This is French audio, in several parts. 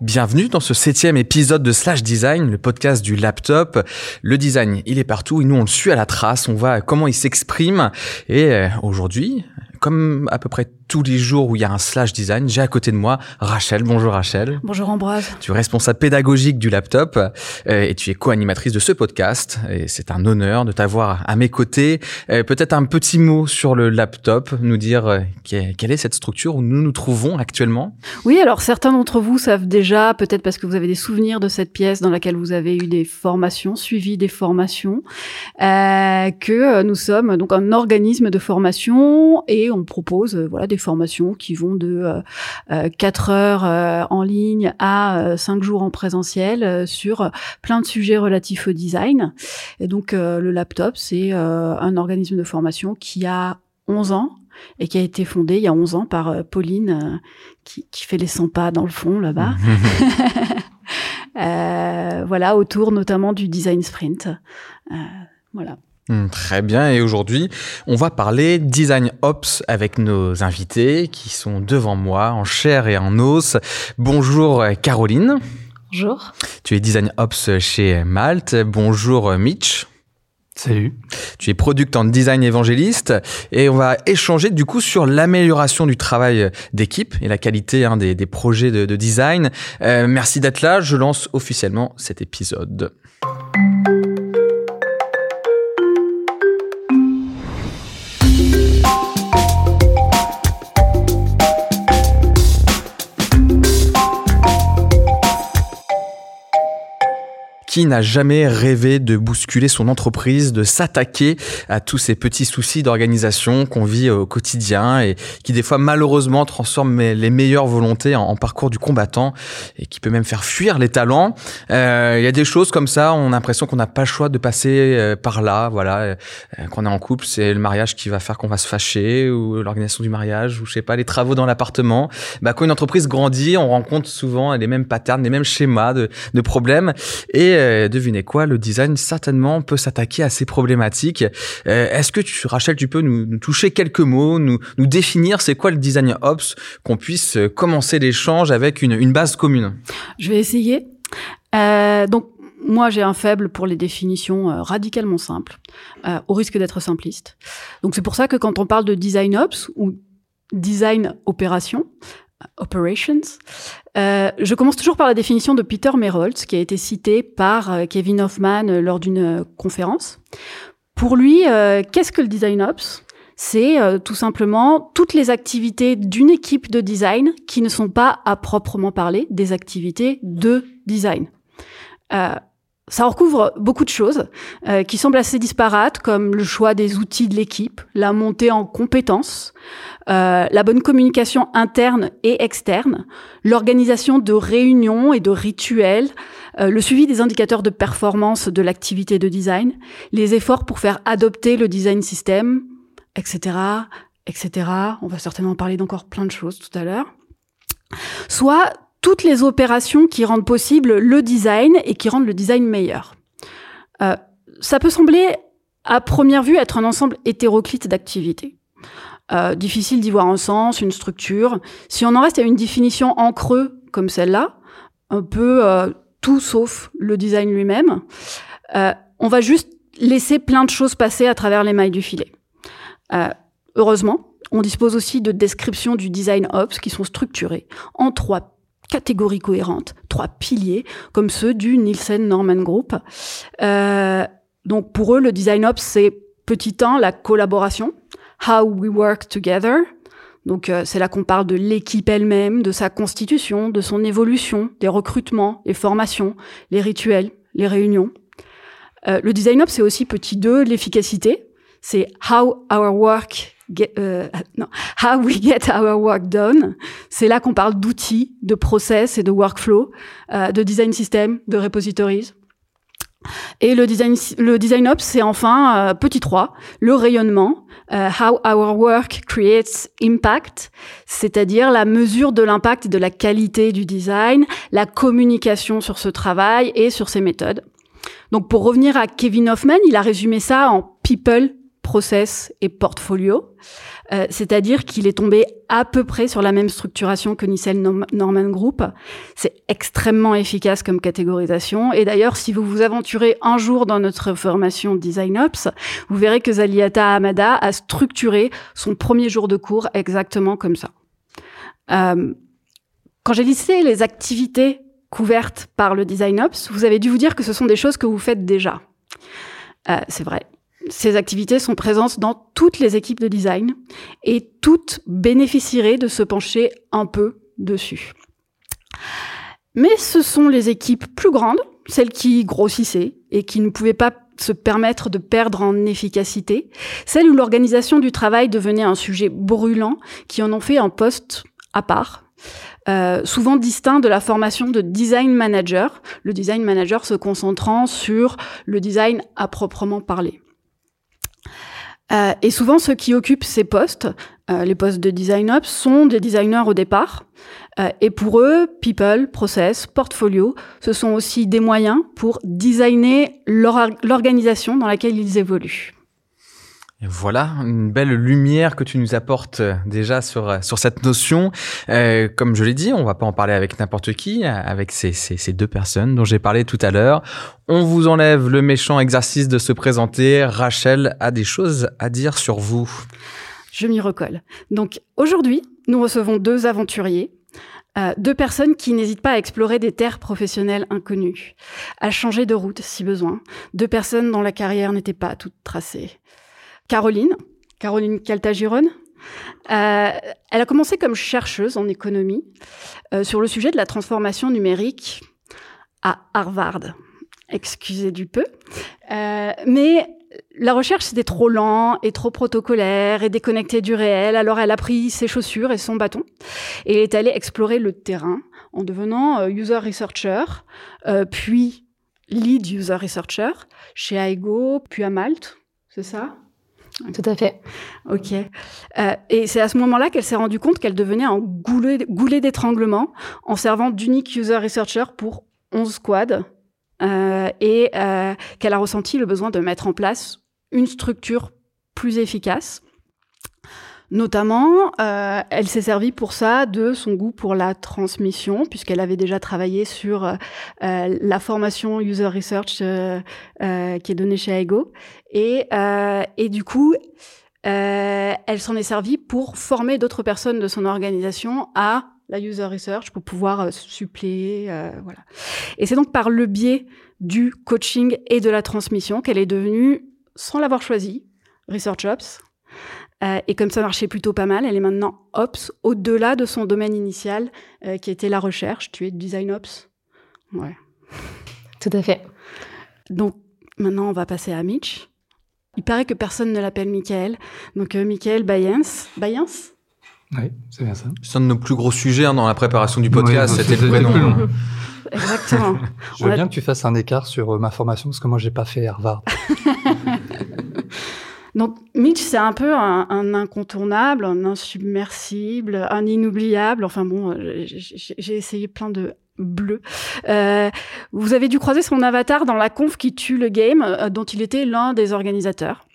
Bienvenue dans ce septième épisode de Slash Design, le podcast du laptop. Le design, il est partout et nous on le suit à la trace, on voit comment il s'exprime. Et euh, aujourd'hui, comme à peu près tous les jours où il y a un slash design, j'ai à côté de moi Rachel. Bonjour Rachel. Bonjour Ambroise. Tu es responsable pédagogique du laptop euh, et tu es co-animatrice de ce podcast. Et c'est un honneur de t'avoir à mes côtés. Euh, peut-être un petit mot sur le laptop, nous dire euh, quelle est cette structure où nous nous trouvons actuellement? Oui, alors certains d'entre vous savent déjà, peut-être parce que vous avez des souvenirs de cette pièce dans laquelle vous avez eu des formations, suivi des formations, que nous sommes donc un organisme de formation et on propose euh, voilà des formations qui vont de euh, 4 euh, heures euh, en ligne à 5 jours en présentiel sur plein de sujets relatifs au design. Et donc le laptop, c'est un organisme de formation qui a 11 ans et qui a été fondé il y a 11 ans par Pauline qui, qui, fait les 100 pas dans le fond là-bas. euh, voilà, autour notamment du design sprint. Euh, voilà. Hmm, très bien, et aujourd'hui, on va parler Design Ops avec nos invités qui sont devant moi en chair et en os. Bonjour Caroline. Bonjour. Tu es Design Ops chez Malte. Bonjour Mitch. Salut. Tu es product en design évangéliste et on va échanger du coup sur l'amélioration du travail d'équipe et la qualité hein, des, des, projets de, de design. Euh, merci d'être là. Je lance officiellement cet épisode. Qui n'a jamais rêvé de bousculer son entreprise, de s'attaquer à tous ces petits soucis d'organisation qu'on vit au quotidien et qui des fois malheureusement transforment les meilleures volontés en, parcours du combattant et qui peut même faire fuir les talents. Euh, il y a des choses comme ça, on a l'impression qu'on n'a pas le choix de passer euh, par là. Voilà, euh, qu'on est en couple, c'est le mariage qui va faire qu'on va se fâcher ou l'organisation du mariage ou je sais pas les travaux dans l'appartement. Bah quand une entreprise grandit, on rencontre souvent les mêmes patterns, les mêmes schémas de, de problèmes et euh, devinez quoi, le design certainement peut s'attaquer à ces problématiques. Euh, est-ce que tu, Rachel, tu peux nous, toucher quelques mots, nous, définir c'est quoi le design ops, qu'on puisse euh, commencer l'échange avec une, base commune? Je vais essayer. Donc moi, j'ai un faible pour les définitions radicalement simples, au risque d'être simpliste. Donc c'est pour ça que quand on parle de design ops ou design opération, Operations. Euh, je commence toujours par la définition de Peter Merholtz, qui a été cité par euh, Kevin Hoffman euh, lors d'une conférence. Pour lui, qu'est-ce que le design ops? C'est tout simplement toutes les activités d'une équipe de design qui ne sont pas à proprement parler des activités de design. Ça recouvre beaucoup de choses euh, qui semblent assez disparates, comme le choix des outils de l'équipe, la montée en compétences, euh, la bonne communication interne et externe, l'organisation de réunions et de rituels, euh, le suivi des indicateurs de performance de l'activité de design, les efforts pour faire adopter le design system, etc., etc. On va certainement parler d'encore plein de choses tout à l'heure. Soit toutes les opérations qui rendent possible le design et qui rendent le design meilleur. Euh, ça peut sembler à première vue être un ensemble hétéroclite d'activités. Euh, difficile d'y voir un sens, une structure. Si on en reste à une définition en creux comme celle-là, un peu euh, tout sauf le design lui-même, on va juste laisser plein de choses passer à travers les mailles du filet. Heureusement, on dispose aussi de descriptions du design ops qui sont structurées en trois catégories cohérentes, trois piliers, comme ceux du Nielsen Norman Group. Euh, donc pour eux, le design ops, c'est petit 1, la collaboration, how we work together. Donc euh, c'est là qu'on parle de l'équipe elle-même, de sa constitution, de son évolution, des recrutements, les formations, les rituels, les réunions. Euh, le design ops, c'est aussi petit 2, l'efficacité. C'est how our work euh, how we get our work done. C'est là qu'on parle d'outils, de process et de workflow, euh, de design system, de repositories. Et le design, le design ops, c'est enfin euh, petit 3, le rayonnement, how our work creates impact, c'est-à-dire la mesure de l'impact et de la qualité du design, la communication sur ce travail et sur ses méthodes. Donc pour revenir à Kevin Hoffman, il a résumé ça en people process et portfolio. Euh, c'est-à-dire qu'il est tombé à peu près sur la même structuration que Nicel Norman Group. C'est extrêmement efficace comme catégorisation. Et d'ailleurs, si vous vous aventurez un jour dans notre formation Design Ops, vous verrez que Zaliata Amada a structuré son premier jour de cours exactement comme ça. Euh, quand j'ai listé les activités couvertes par le Design Ops, vous avez dû vous dire que ce sont des choses que vous faites déjà. Euh, c'est vrai. Ces activités sont présentes dans toutes les équipes de design et toutes bénéficieraient de se pencher un peu dessus. Mais ce sont les équipes plus grandes, celles qui grossissaient et qui ne pouvaient pas se permettre de perdre en efficacité, celles où l'organisation du travail devenait un sujet brûlant, qui en ont fait un poste à part, euh, souvent distinct de la formation de design manager, le design manager se concentrant sur le design à proprement parler. Euh, et souvent, ceux qui occupent ces postes, euh, les postes de design ops, sont des designers au départ. et pour eux, people, process, portfolio, ce sont aussi des moyens pour designer l'organisation dans laquelle ils évoluent voilà, une belle lumière que tu nous apportes euh, déjà sur, euh, sur cette notion. Euh, comme je l'ai dit, on va pas en parler avec n'importe qui, avec ces, ces, ces, deux personnes dont j'ai parlé tout à l'heure. On vous enlève le méchant exercice de se présenter. Rachel a des choses à dire sur vous. Je m'y recolle. Donc aujourd'hui, nous recevons deux aventuriers. Euh, deux personnes qui n'hésitent pas à explorer des terres professionnelles inconnues, à changer de route si besoin. Deux personnes dont la carrière n'était pas toute tracée. Caroline, Caroline Caltagirone. Euh, elle a commencé comme chercheuse en économie euh, sur le sujet de la transformation numérique à Harvard. Excusez du peu. Euh, mais la recherche, c'était trop lent et trop protocolaire et déconnecté du réel. Alors elle a pris ses chaussures et son bâton et est allée explorer le terrain en devenant user researcher, puis lead user researcher chez Aigo, puis à Malte, c'est ça? Tout à fait. Ok. Euh, et c'est à ce moment-là qu'elle s'est rendue compte qu'elle devenait un goulet, goulet d'étranglement en servant d'unique user researcher pour 11 squads euh, et euh, qu'elle a ressenti le besoin de mettre en place une structure plus efficace. Notamment, euh, elle s'est servie pour ça de son goût pour la transmission, puisqu'elle avait déjà travaillé sur euh, la formation user research euh, qui est donnée chez Aigo. Et, et du coup, elle s'en est servie pour former d'autres personnes de son organisation à la user research pour pouvoir suppléer, voilà. Et c'est donc par le biais du coaching et de la transmission qu'elle est devenue, sans l'avoir choisi, Research Ops, euh, et comme ça marchait plutôt pas mal, elle est maintenant Ops, au-delà de son domaine initial, euh, qui était la recherche. Tu es Design Ops Ouais. Tout à fait. Donc, maintenant, on va passer à Mitch. Il paraît que personne ne l'appelle Michael. Donc, euh, Michael Bayens. Bayens? Oui, c'est bien ça. C'est un de nos plus gros sujets hein, dans la préparation du podcast, c'était le prénom. Exactement. Je veux bien que tu fasses un écart sur ma formation, parce que moi, j'ai pas fait Harvard. Donc Mitch, c'est un peu un, incontournable, un insubmersible, un inoubliable. Enfin bon, euh, j'ai essayé plein de bleus. Euh, vous avez dû croiser son avatar dans la conf qui tue le game, euh, dont il était l'un des organisateurs.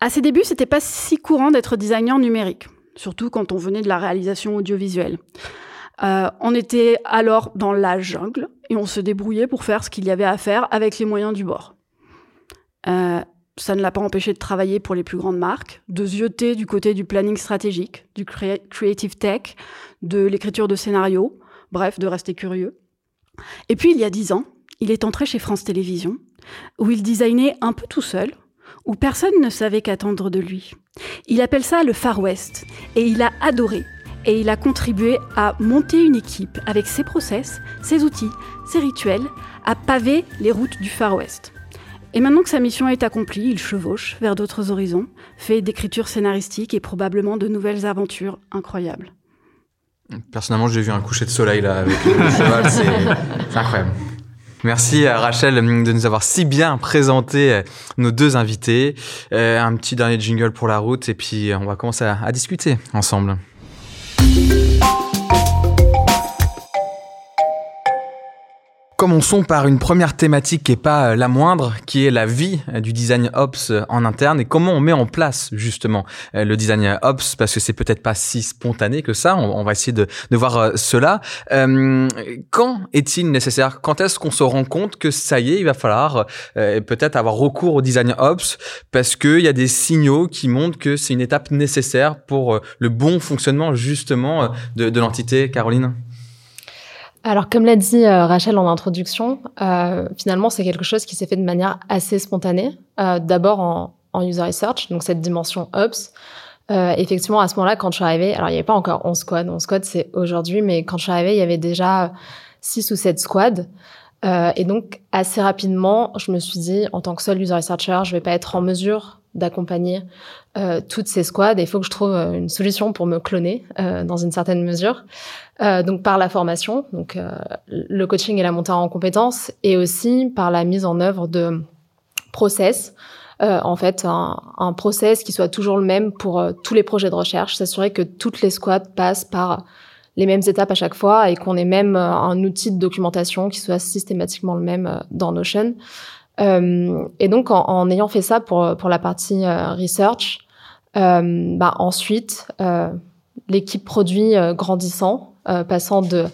À ses débuts, c'était pas si courant d'être designer numérique, surtout quand on venait de la réalisation audiovisuelle. on était alors dans la jungle et on se débrouillait pour faire ce qu'il y avait à faire avec les moyens du bord. Ça ne l'a pas empêché de travailler pour les plus grandes marques, de zioter du côté du planning stratégique, du creative tech, de l'écriture de scénarios, bref, de rester curieux. Et puis, il y a dix ans, il est entré chez France Télévisions, où il designait un peu tout seul, où personne ne savait qu'attendre de lui. Il appelle ça le Far West, et il a adoré, et il a contribué à monter une équipe avec ses process, ses outils, ses rituels, à paver les routes du Far West. Et maintenant que sa mission est accomplie, il chevauche vers d'autres horizons, fait d'écriture scénaristique et probablement de nouvelles aventures incroyables. Personnellement, j'ai vu un coucher de soleil là avec le cheval, c'est incroyable. Merci à Rachel de nous avoir si bien présenté euh, nos deux invités. Euh, un petit dernier jingle pour la route et puis on va commencer à, à discuter ensemble. Commençons par une première thématique qui est pas euh, la moindre, qui est la vie euh, du design ops euh, en interne. Et comment on met en place justement le design ops? Parce que c'est peut-être pas si spontané que ça. On, va essayer de, voir cela. Quand est-il nécessaire? Quand est-ce qu'on se rend compte que ça y est, il va falloir peut-être avoir recours au design ops? Parce qu'il y a des signaux qui montrent que c'est une étape nécessaire pour le bon fonctionnement justement de l'entité, Caroline alors, comme l'a dit euh, Rachel en introduction, euh, finalement, c'est quelque chose qui s'est fait de manière assez spontanée. Euh, D'abord en, en, user research, donc cette dimension ops. Euh, effectivement, à ce moment-là, quand je suis arrivée, alors il n'y avait pas encore 11 squads, 11 squads c'est aujourd'hui, mais quand je suis arrivée, il y avait déjà 6 ou 7 squads. Euh, et donc, assez rapidement, je me suis dit, en tant que seul user researcher, je vais pas être en mesure d'accompagner euh, toutes ces squads il faut que je trouve euh, une solution pour me cloner euh, dans une certaine mesure. Euh, donc par la formation, donc euh, le coaching et la montée en compétences et aussi par la mise en œuvre de process. en fait, un, un, process qui soit toujours le même pour tous les projets de recherche, s'assurer que toutes les squads passent par les mêmes étapes à chaque fois et qu'on ait même un outil de documentation qui soit systématiquement le même dans Notion. Euh, et donc, en, en, ayant fait ça pour, pour la partie euh, research, euh, bah, ensuite, l'équipe produit grandissant, passant de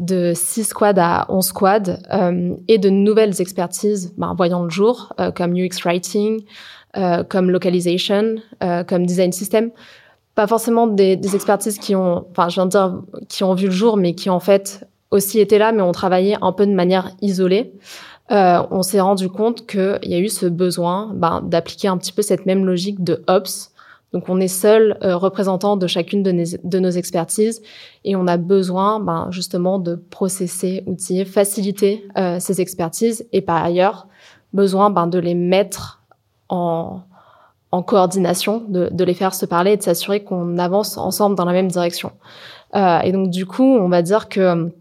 de 6 squads à 11 squads euh, et de nouvelles expertises bah, voyant le jour, euh, comme UX Writing, euh, comme Localization, comme Design System. Pas forcément des, des, expertises qui ont, enfin, je viens de dire, qui ont vu le jour, mais qui en fait aussi étaient là, mais ont travaillé un peu de manière isolée euh, on s'est rendu compte qu'il y a eu ce besoin ben, d'appliquer un petit peu cette même logique de Ops. Donc on est seul euh, représentant de chacune de, de, nos expertises et on a besoin ben, justement de processer, outiller, faciliter euh, ces expertises et par ailleurs besoin ben, de les mettre en, en coordination, de, de, les faire se parler et de s'assurer qu'on avance ensemble dans la même direction. Euh, et donc du coup, on va dire que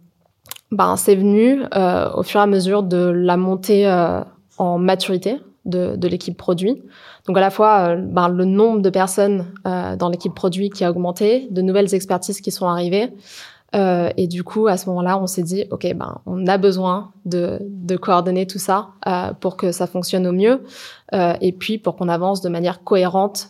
ben, c'est venu euh, au fur et à mesure de la montée euh, en maturité de, de l'équipe produit. Donc à la fois euh, ben, le nombre de personnes euh, dans l'équipe produit qui a augmenté, de nouvelles expertises qui sont arrivées. Euh, et du coup, à ce moment-là, on s'est dit, OK, ben, on a besoin de, de coordonner tout ça pour que ça fonctionne au mieux et puis pour qu'on avance de manière cohérente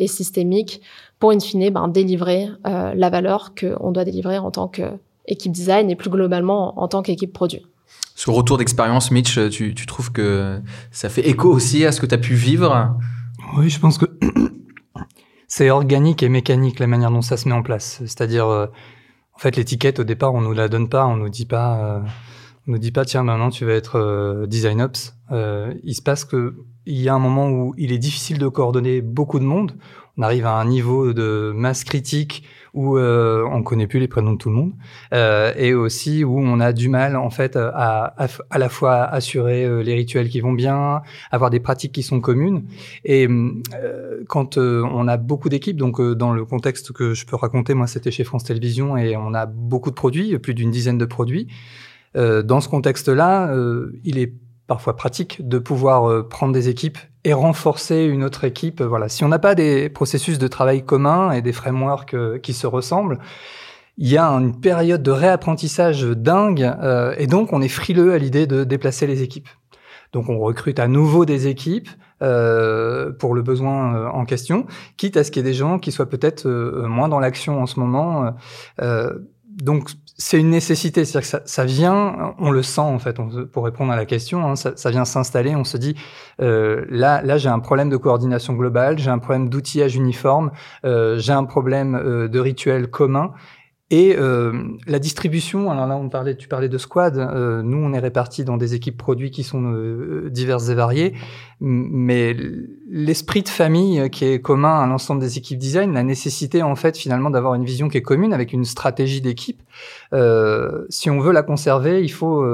et systémique pour, in fine, ben, délivrer la valeur qu'on doit délivrer en tant que équipe design et plus globalement en, tant qu'équipe produit. Ce retour d'expérience, Mitch, tu, tu, trouves que ça fait écho aussi à ce que tu as pu vivre? Oui, je pense que c'est organique et mécanique la manière dont ça se met en place. C'est-à-dire, euh, en fait, l'étiquette au départ, on nous la donne pas, on nous dit pas, euh, on nous dit pas, tiens, maintenant tu vas être euh, design ops. il se passe que il y a un moment où il est difficile de coordonner beaucoup de monde. On arrive à un niveau de masse critique où euh, on connaît plus les prénoms de tout le monde, euh, et aussi où on a du mal en fait à, à, à la fois assurer euh, les rituels qui vont bien, avoir des pratiques qui sont communes. Et euh, quand euh, on a beaucoup d'équipes, donc dans le contexte que je peux raconter, moi c'était chez France Télévisions et on a beaucoup de produits, plus d'une dizaine de produits. dans ce contexte-là, il est parfois pratique de pouvoir prendre des équipes et renforcer une autre équipe. Voilà, si on n'a pas des processus de travail communs et des frameworks euh, qui se ressemblent, il y a une période de réapprentissage dingue euh, et donc on est frileux à l'idée de déplacer les équipes. Donc on recrute à nouveau des équipes euh, pour le besoin euh, en question, quitte à ce qu'il y ait des gens qui soient peut-être moins dans l'action en ce moment. Donc c'est une nécessité, c'est-à-dire que ça, vient, on le sent en fait, pour répondre à la question, hein, ça, ça, vient s'installer, on se dit, euh, là, là j'ai un problème de coordination globale, j'ai un problème d'outillage uniforme, euh, j'ai un problème euh, de rituel commun, et euh, la distribution, alors là on parlait, tu parlais de squad, euh, nous on est répartis dans des équipes produits qui sont euh, diverses et variées, mais l'esprit de famille euh, qui est commun à l'ensemble des équipes design, la nécessité en fait finalement d'avoir une vision qui est commune avec une stratégie d'équipe, euh, si on veut la conserver, il faut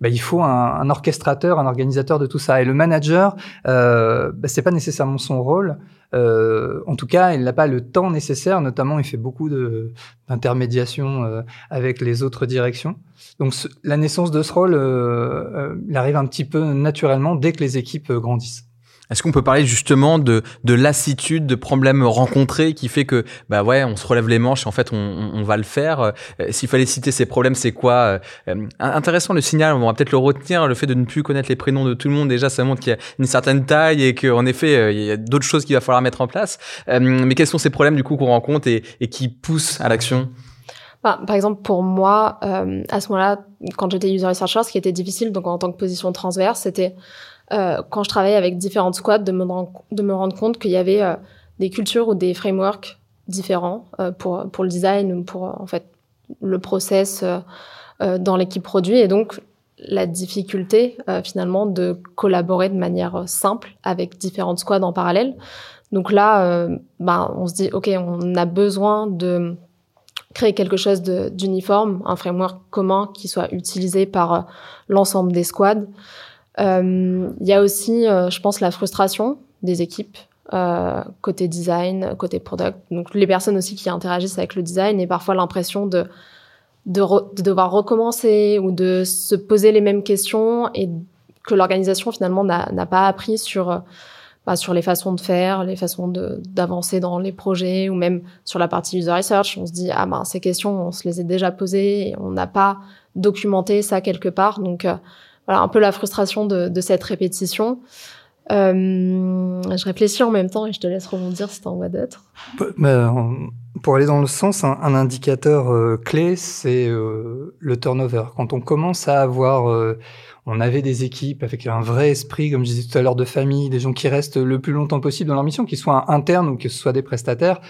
bah, il faut un, un, orchestrateur, un organisateur de tout ça. Et le manager, euh, bah, c'est pas nécessairement son rôle. Euh, en tout cas, il n'a pas le temps nécessaire. Notamment, il fait beaucoup d'intermédiation euh, avec les autres directions. Donc, la naissance de ce rôle, euh, euh, il arrive un petit peu naturellement dès que les équipes grandissent. Est-ce qu'on peut parler justement de, de lassitude, de problèmes rencontrés qui fait que bah ouais, on se relève les manches et en fait on, on, va le faire. Euh, s'il fallait citer ces problèmes, c'est quoi euh, euh, Intéressant le signal, on va peut-être le retenir. Le fait de ne plus connaître les prénoms de tout le monde déjà, ça montre qu'il y a une certaine taille et qu'en effet il y a d'autres choses qu'il va falloir mettre en place. mais quels sont ces problèmes du coup qu'on rencontre et, et qui poussent à l'action? Bah, par exemple, pour moi, à ce moment-là, quand j'étais user researcher, ce qui était difficile, donc en tant que position transverse, c'était euh, quand je travaillais avec différentes squads, de me, rendre compte qu'il y avait euh, des cultures ou des frameworks différents euh, pour, pour le design ou pour en fait le process dans l'équipe produit. Et donc, la difficulté finalement de collaborer de manière simple avec différentes squads en parallèle. Donc là, ben, on se dit, OK, on a besoin de créer quelque chose d'uniforme, un framework commun qui soit utilisé par l'ensemble des squads. Euh, il y a aussi, euh, je pense, la frustration des équipes euh, côté design, côté product. Donc les personnes aussi qui interagissent avec le design et parfois l'impression de, de, de, devoir recommencer ou de se poser les mêmes questions et que l'organisation finalement n'a pas appris sur bah, sur les façons de faire, les façons d'avancer dans les projets ou même sur la partie user research. On se dit ah ben ces questions on se les a déjà posées et on n'a pas documenté ça quelque part donc voilà un peu la frustration de, de cette répétition. Euh, je réfléchis en même temps et je te laisse rebondir si t'en vois d'autres. Pour aller dans le sens, un, un indicateur euh, clé, c'est euh, le turnover. Quand on commence à avoir, euh, on avait des équipes avec un vrai esprit, comme je disais tout à l'heure, de famille, des gens qui restent le plus longtemps possible dans leur mission, qu'ils soient internes ou que ce soit des prestataires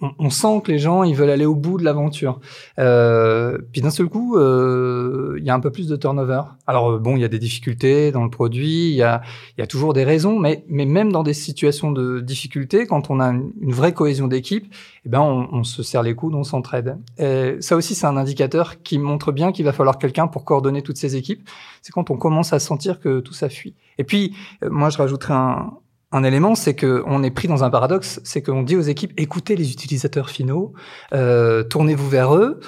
on, sent que les gens ils veulent aller au bout de l'aventure. Euh, puis d'un seul coup, euh, il y a un peu plus de turnover. Alors euh, bon, il y a des difficultés dans le produit, il y a, y a toujours des raisons, mais, mais même dans des situations de difficulté, quand on a une, vraie cohésion d'équipe, eh ben on, on, se serre les coudes, on s'entraide. Ça aussi, c'est un indicateur qui montre bien qu'il va falloir quelqu'un pour coordonner toutes ces équipes. C'est quand on commence à sentir que tout ça fuit. Et puis, moi, je rajouterais un, un élément, c'est que on est pris dans un paradoxe, c'est qu'on dit aux équipes écoutez les utilisateurs finaux, euh, tournez-vous vers eux.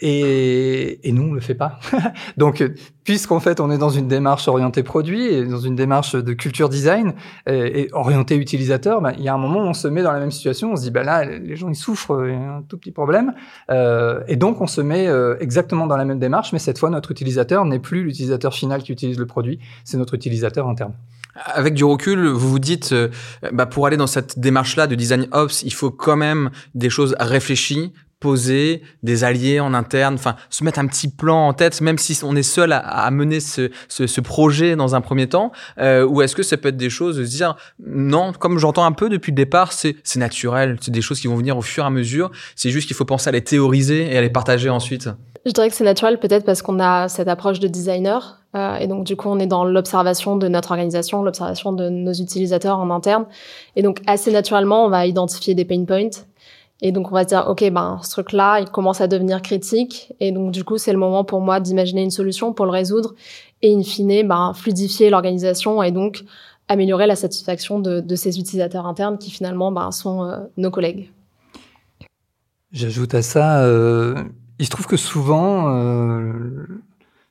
Et, et, nous, on le fait pas. Donc, puisqu'en fait, on est dans une démarche orientée produit et dans une démarche de culture design et, et orientée utilisateur, bah, il y a un moment où on se met dans la même situation. On se dit, bah là, les gens, ils souffrent, il y a un tout petit problème. Euh, et donc, on se met euh, exactement dans la même démarche, mais cette fois, notre utilisateur n'est plus l'utilisateur final qui utilise le produit, c'est notre utilisateur interne. Avec du recul, vous vous dites, euh, bah pour aller dans cette démarche-là de design ops, il faut quand même des choses réfléchies, poser des alliés en interne, enfin se mettre un petit plan en tête, même si on est seul à, mener ce, ce, ce, projet dans un premier temps, euh, ou est-ce que ça peut être des choses de se dire non, comme j'entends un peu depuis le départ, c'est naturel, c'est des choses qui vont venir au fur et à mesure, c'est juste qu'il faut penser à les théoriser et à les partager ensuite. Je dirais que c'est naturel peut-être parce qu'on a cette approche de designer euh, et donc du coup on est dans l'observation de notre organisation, l'observation de nos utilisateurs en interne. Et donc assez naturellement on va identifier des pain points. Et donc on va dire ok ben ce truc là il commence à devenir critique. Et donc du coup c'est le moment pour moi d'imaginer une solution pour le résoudre et in fine ben fluidifier l'organisation et donc améliorer la satisfaction de, ces utilisateurs internes qui finalement ben, sont euh, nos collègues. J'ajoute à ça euh il se trouve que souvent,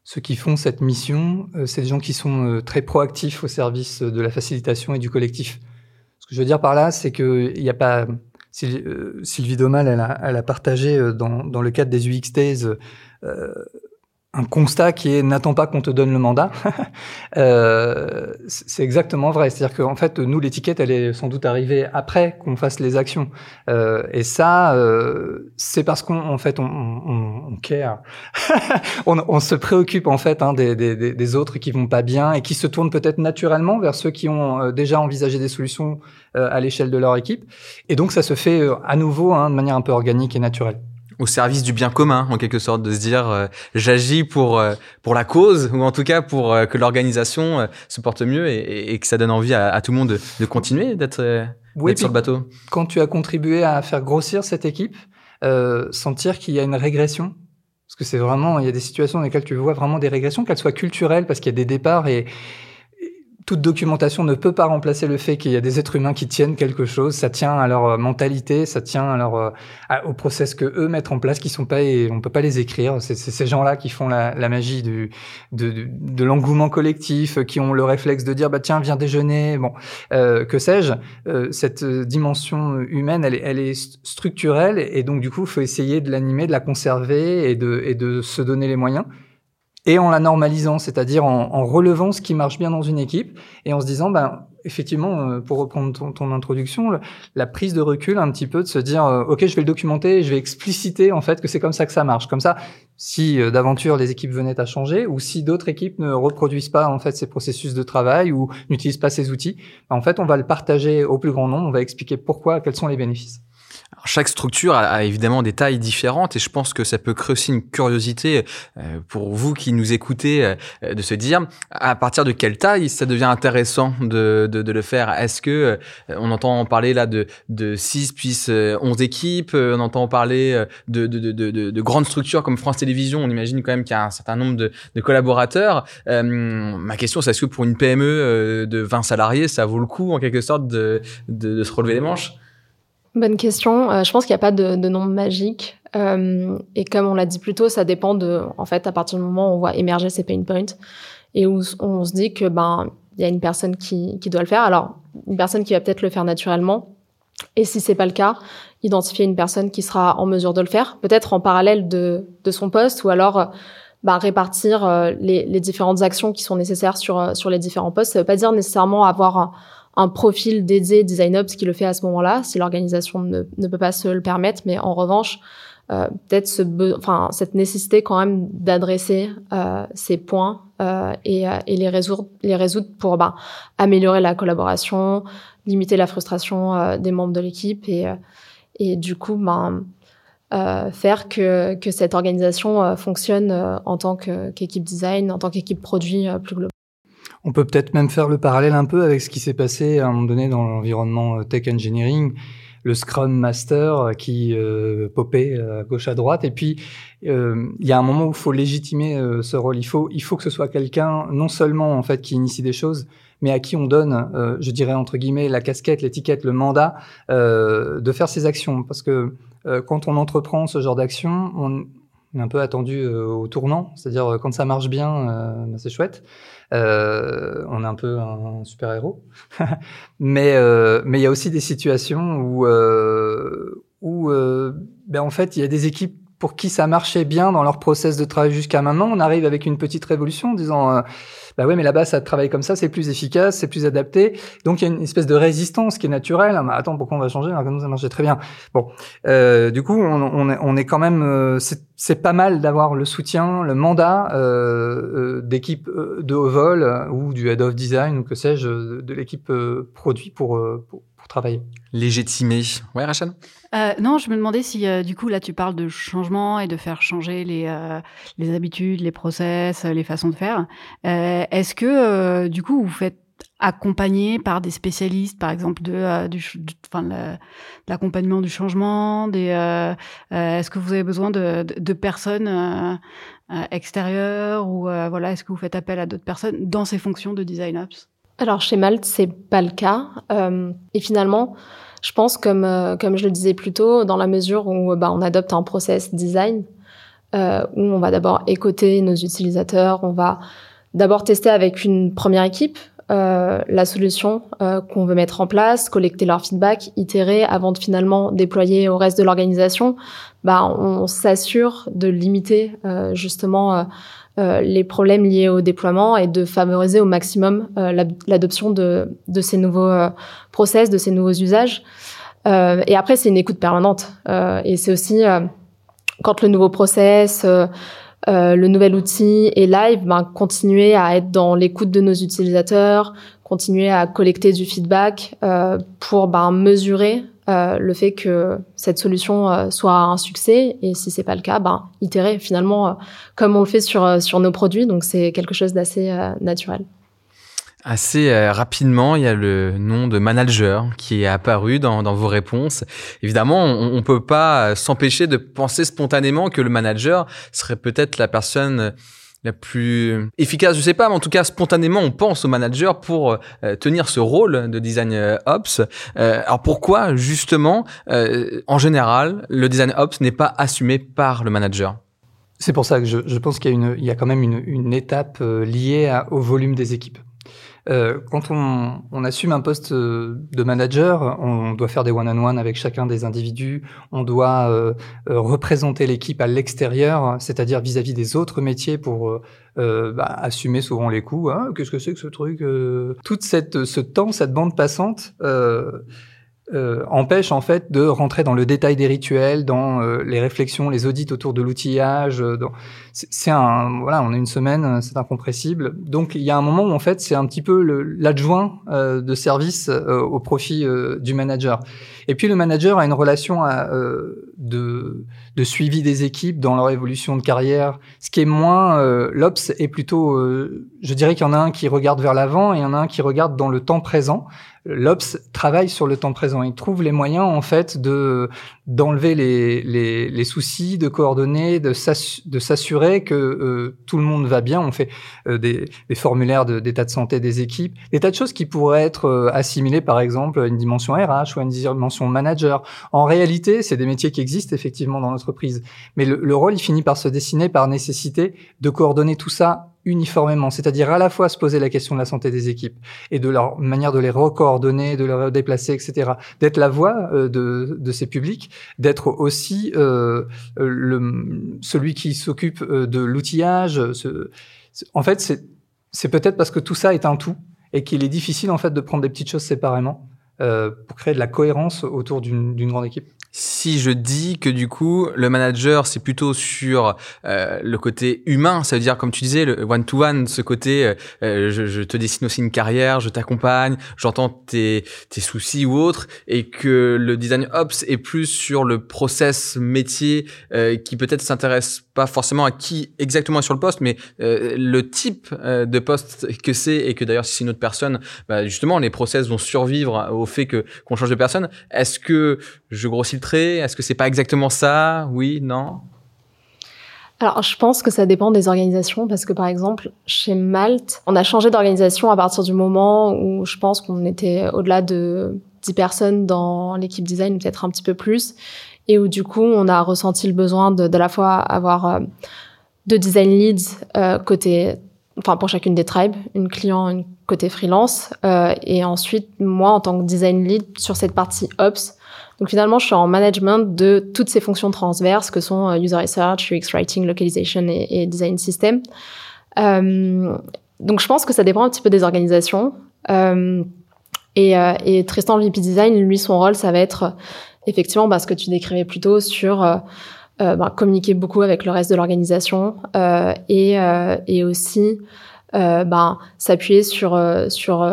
ceux qui font cette mission, euh, c'est des gens qui sont euh, très proactifs au service de la facilitation et du collectif. Ce que je veux dire par là, c'est qu'il n'y a pas... Sylvie Domal, elle a, elle a partagé dans, dans, le cadre des UX Days un constat qui est n'attends pas qu'on te donne le mandat. euh, c'est exactement vrai. C'est-à-dire qu'en fait, nous, l'étiquette, elle est sans doute arrivée après qu'on fasse les actions. Euh, et ça, euh, c'est parce qu'on fait, on, on, on care. on, on, se préoccupe en fait hein, des, des, des, autres qui vont pas bien et qui se tournent peut-être naturellement vers ceux qui ont euh, déjà envisagé des solutions euh, à l'échelle de leur équipe. Et donc, ça se fait euh, à nouveau hein, de manière un peu organique et naturelle au service du bien commun en quelque sorte de se dire euh, j'agis pour euh, pour la cause ou en tout cas pour euh, que l'organisation se porte mieux et, et, que ça donne envie à, à tout le monde de, de continuer d'être oui, sur le bateau. Quand tu as contribué à faire grossir cette équipe, sentir qu'il y a une régression parce que c'est vraiment il y a des situations dans lesquelles tu vois vraiment des régressions qu'elles soient culturelles parce qu'il y a des départs et toute documentation ne peut pas remplacer le fait qu'il y a des êtres humains qui tiennent quelque chose. Ça tient à leur euh, mentalité, ça tient à leur, euh, au process que eux mettent en place, qui sont pas et on peut pas les écrire. C'est ces gens-là qui font la, la magie du, de, de, l'engouement collectif, qui ont le réflexe de dire bah tiens viens déjeuner. Bon, euh, que sais-je. Euh, cette dimension humaine, elle, elle est structurelle et donc du coup, faut essayer de l'animer, de la conserver et de, et de se donner les moyens et en la normalisant, c'est-à-dire en, en, relevant ce qui marche bien dans une équipe et en se disant, ben, effectivement, euh, pour reprendre ton, ton introduction, la prise de recul un petit peu de se dire, euh, ok, je vais le documenter, je vais expliciter en fait que c'est comme ça que ça marche. Comme ça, si euh, d'aventure les équipes venaient à changer ou si d'autres équipes ne reproduisent pas en fait ces processus de travail ou n'utilisent pas ces outils, ben, en fait, on va le partager au plus grand nombre, on va expliquer pourquoi, quels sont les bénéfices chaque structure a, évidemment des tailles différentes et je pense que ça peut créer aussi une curiosité euh, pour vous qui nous écoutez euh, de se dire à partir de quelle taille ça devient intéressant de, de, de le faire? Est-ce que euh, on entend parler là de, de 6 puis 11 équipes, on entend parler de, de, de, de, grandes structures comme France Télévisions, on imagine quand même qu'il y a un certain nombre de, collaborateurs. ma question c'est est-ce que pour une PME de 20 salariés, ça vaut le coup en quelque sorte de, de se relever les manches? Bonne question. Euh, je pense qu'il n'y a pas de, de nom magique. Euh, et comme on l'a dit plus tôt, ça dépend de, en fait, à partir du moment où on voit émerger ces pain points et où on se dit que ben il y a une personne qui, qui doit le faire. Alors une personne qui va peut-être le faire naturellement. Et si c'est pas le cas, identifier une personne qui sera en mesure de le faire, peut-être en parallèle de, de son poste, ou alors ben, répartir euh, les, les, différentes actions qui sont nécessaires sur sur les différents postes. Ça veut pas dire nécessairement avoir un, profil dédié DesignOps qui le fait à ce moment-là, si l'organisation ne, ne, peut pas se le permettre. Mais en revanche, euh, peut-être ce enfin, cette nécessité quand même d'adresser euh, ces points euh, et, euh, et, les, résoudre, les résoudre pour bah, améliorer la collaboration, limiter la frustration euh, des membres de l'équipe et, et du coup, ben, faire que, que cette organisation fonctionne en tant qu'équipe design, en tant qu'équipe produit plus globale. On peut peut-être même faire le parallèle un peu avec ce qui s'est passé à un moment donné dans l'environnement euh, tech engineering, le Scrum Master euh, qui euh, popait à gauche à droite. Et puis, euh, il y a un moment où il faut légitimer ce rôle. Il faut, il faut que ce soit quelqu'un non seulement en fait qui initie des choses, mais à qui on donne, je dirais entre guillemets, la casquette, l'étiquette, le mandat de faire ces actions. Parce que quand on entreprend ce genre d'action, on, est un peu attendu au tournant, c'est-à-dire quand ça marche bien, ben, c'est chouette. Euh, on est un peu un super héros, mais euh, mais il y a aussi des situations où euh, où ben en fait il y a des équipes pour qui ça marchait bien dans leur process de travail jusqu'à maintenant. On arrive avec une petite révolution en disant bah ouais, mais là-bas, ça travaille comme ça, c'est plus efficace, c'est plus adapté. Donc, il y a une espèce de résistance qui est naturelle. Ah, attends, pourquoi on va changer? Que nous, ça marchait très bien. Bon, euh, du coup, on, est, quand même... Euh, c'est pas mal d'avoir le soutien, le mandat euh, euh d'équipe de haut vol ou du head of design ou que sais-je, de l'équipe produit pour travailler. Légitimer. Ouais, Rachel? Euh, Non, je me demandais si, euh, du coup, là, tu parles de changement et de faire changer les, euh, les habitudes, les process, les façons de faire. Est-ce que, du coup, vous faites accompagner par des spécialistes, par exemple, de, du, l'accompagnement du changement des, Est-ce que vous avez besoin de, de, de personnes extérieures ou voilà, est-ce que vous faites appel à d'autres personnes dans ces fonctions de design ops? Alors chez Malte, c'est pas le cas. Euh, et finalement, je pense comme euh, comme je le disais plus tôt, dans la mesure où bah, on adopte un process design euh, où on va d'abord écouter nos utilisateurs, on va d'abord tester avec une première équipe la solution qu'on veut mettre en place, collecter leur feedback, itérer avant de finalement déployer au reste de l'organisation. Bah, on s'assure de limiter justement les problèmes liés au déploiement et de favoriser au maximum euh, l'adoption de, de, ces nouveaux euh, process, de ces nouveaux usages. et après, c'est une écoute permanente. et c'est aussi quand le nouveau process, le nouvel outil est live, ben, continuer à être dans l'écoute de nos utilisateurs, continuer à collecter du feedback pour ben, mesurer euh, le fait que cette solution euh, soit un succès et si c'est pas le cas, ben itérer finalement euh, comme on le fait sur sur nos produits. Donc c'est quelque chose d'assez naturel. Assez rapidement, il y a le nom de manager qui est apparu dans, dans vos réponses. Évidemment, on, on peut pas s'empêcher de penser spontanément que le manager serait peut-être la personne la plus efficace, je sais pas, mais en tout cas spontanément on pense au manager pour euh, tenir ce rôle de design euh, ops. Euh, alors pourquoi justement, en général, le design ops n'est pas assumé par le manager? C'est pour ça que je, je pense qu'il y y a quand même une, une étape liée au volume des équipes. Euh, quand on, on, assume un poste euh, de manager, on doit faire des one-on-one avec chacun des individus, on doit euh, euh représenter l'équipe à l'extérieur, c'est-à-dire vis-à-vis des autres métiers pour euh, bah, assumer souvent les coups. Hein, Qu'est-ce que c'est que ce truc Toute cette, ce temps, cette bande passante euh, empêche en fait de rentrer dans le détail des rituels, dans euh, les réflexions, les audits autour de l'outillage. Euh, c'est un voilà, on a une semaine, c'est incompressible. Donc il y a un moment où en fait c'est un petit peu l'adjoint de service au profit du manager. Et puis le manager a une relation à, de, de suivi des équipes dans leur évolution de carrière. Ce qui est moins l'ops est plutôt, je dirais qu'il y en a un qui regarde vers l'avant et il y en a un qui regarde dans le temps présent l'Ops travaille sur le temps présent. Il trouve les moyens en fait de d'enlever les, les, les, soucis, de coordonner, de s'assurer que euh, tout le monde va bien. On fait euh, des, des, formulaires d'état de, santé des équipes, des tas de choses qui pourraient être euh, assimilées par exemple à une dimension RH ou à une dimension manager. En réalité, c'est des métiers qui existent effectivement dans l'entreprise, mais le, le rôle il finit par se dessiner par nécessité de coordonner tout ça uniformément, c'est-à-dire à la fois se poser la question de la santé des équipes et de leur manière de les recoordonner, de les déplacer, etc. D'être la voix euh, de, de, ces publics, d'être aussi euh, le, celui qui s'occupe euh, de l'outillage. En fait, c'est peut-être parce que tout ça est un tout et qu'il est difficile en fait de prendre des petites choses séparément euh, pour créer de la cohérence autour d'une grande équipe si je dis que du coup le manager c'est plutôt sur euh, le côté humain, ça veut dire comme tu disais le one to one, ce côté euh, euh, je, je, te dessine aussi une carrière, je t'accompagne, j'entends tes, tes soucis ou autres, et que le design ops est plus sur le process métier qui peut-être s'intéresse pas forcément à qui exactement est sur le poste, mais le type de poste que c'est et que d'ailleurs si c'est une autre personne, bah, justement les process vont survivre au fait que qu'on change de personne. Est-ce que je grossis est-ce que c'est pas exactement ça? Oui, non? Alors, je pense que ça dépend des organisations parce que, par exemple, chez Malte, on a changé d'organisation à partir du moment où je pense qu'on était au-delà de 10 personnes dans l'équipe design, peut-être un petit peu plus, et où du coup, on a ressenti le besoin de, la fois avoir euh, deux design leads euh, côté, enfin pour chacune des tribes, une client, une côté freelance, euh, et ensuite moi en tant que design lead sur cette partie ops donc finalement, je suis en management de toutes ces fonctions transverses que sont euh, user research, UX writing, localization et, design system. Euh, donc je pense que ça dépend un petit peu des organisations. Euh, et, Tristan VP Design, lui, son rôle, ça va être effectivement bah, ce que tu décrivais plus tôt sur bah, communiquer beaucoup avec le reste de l'organisation et, et aussi bah, s'appuyer sur sur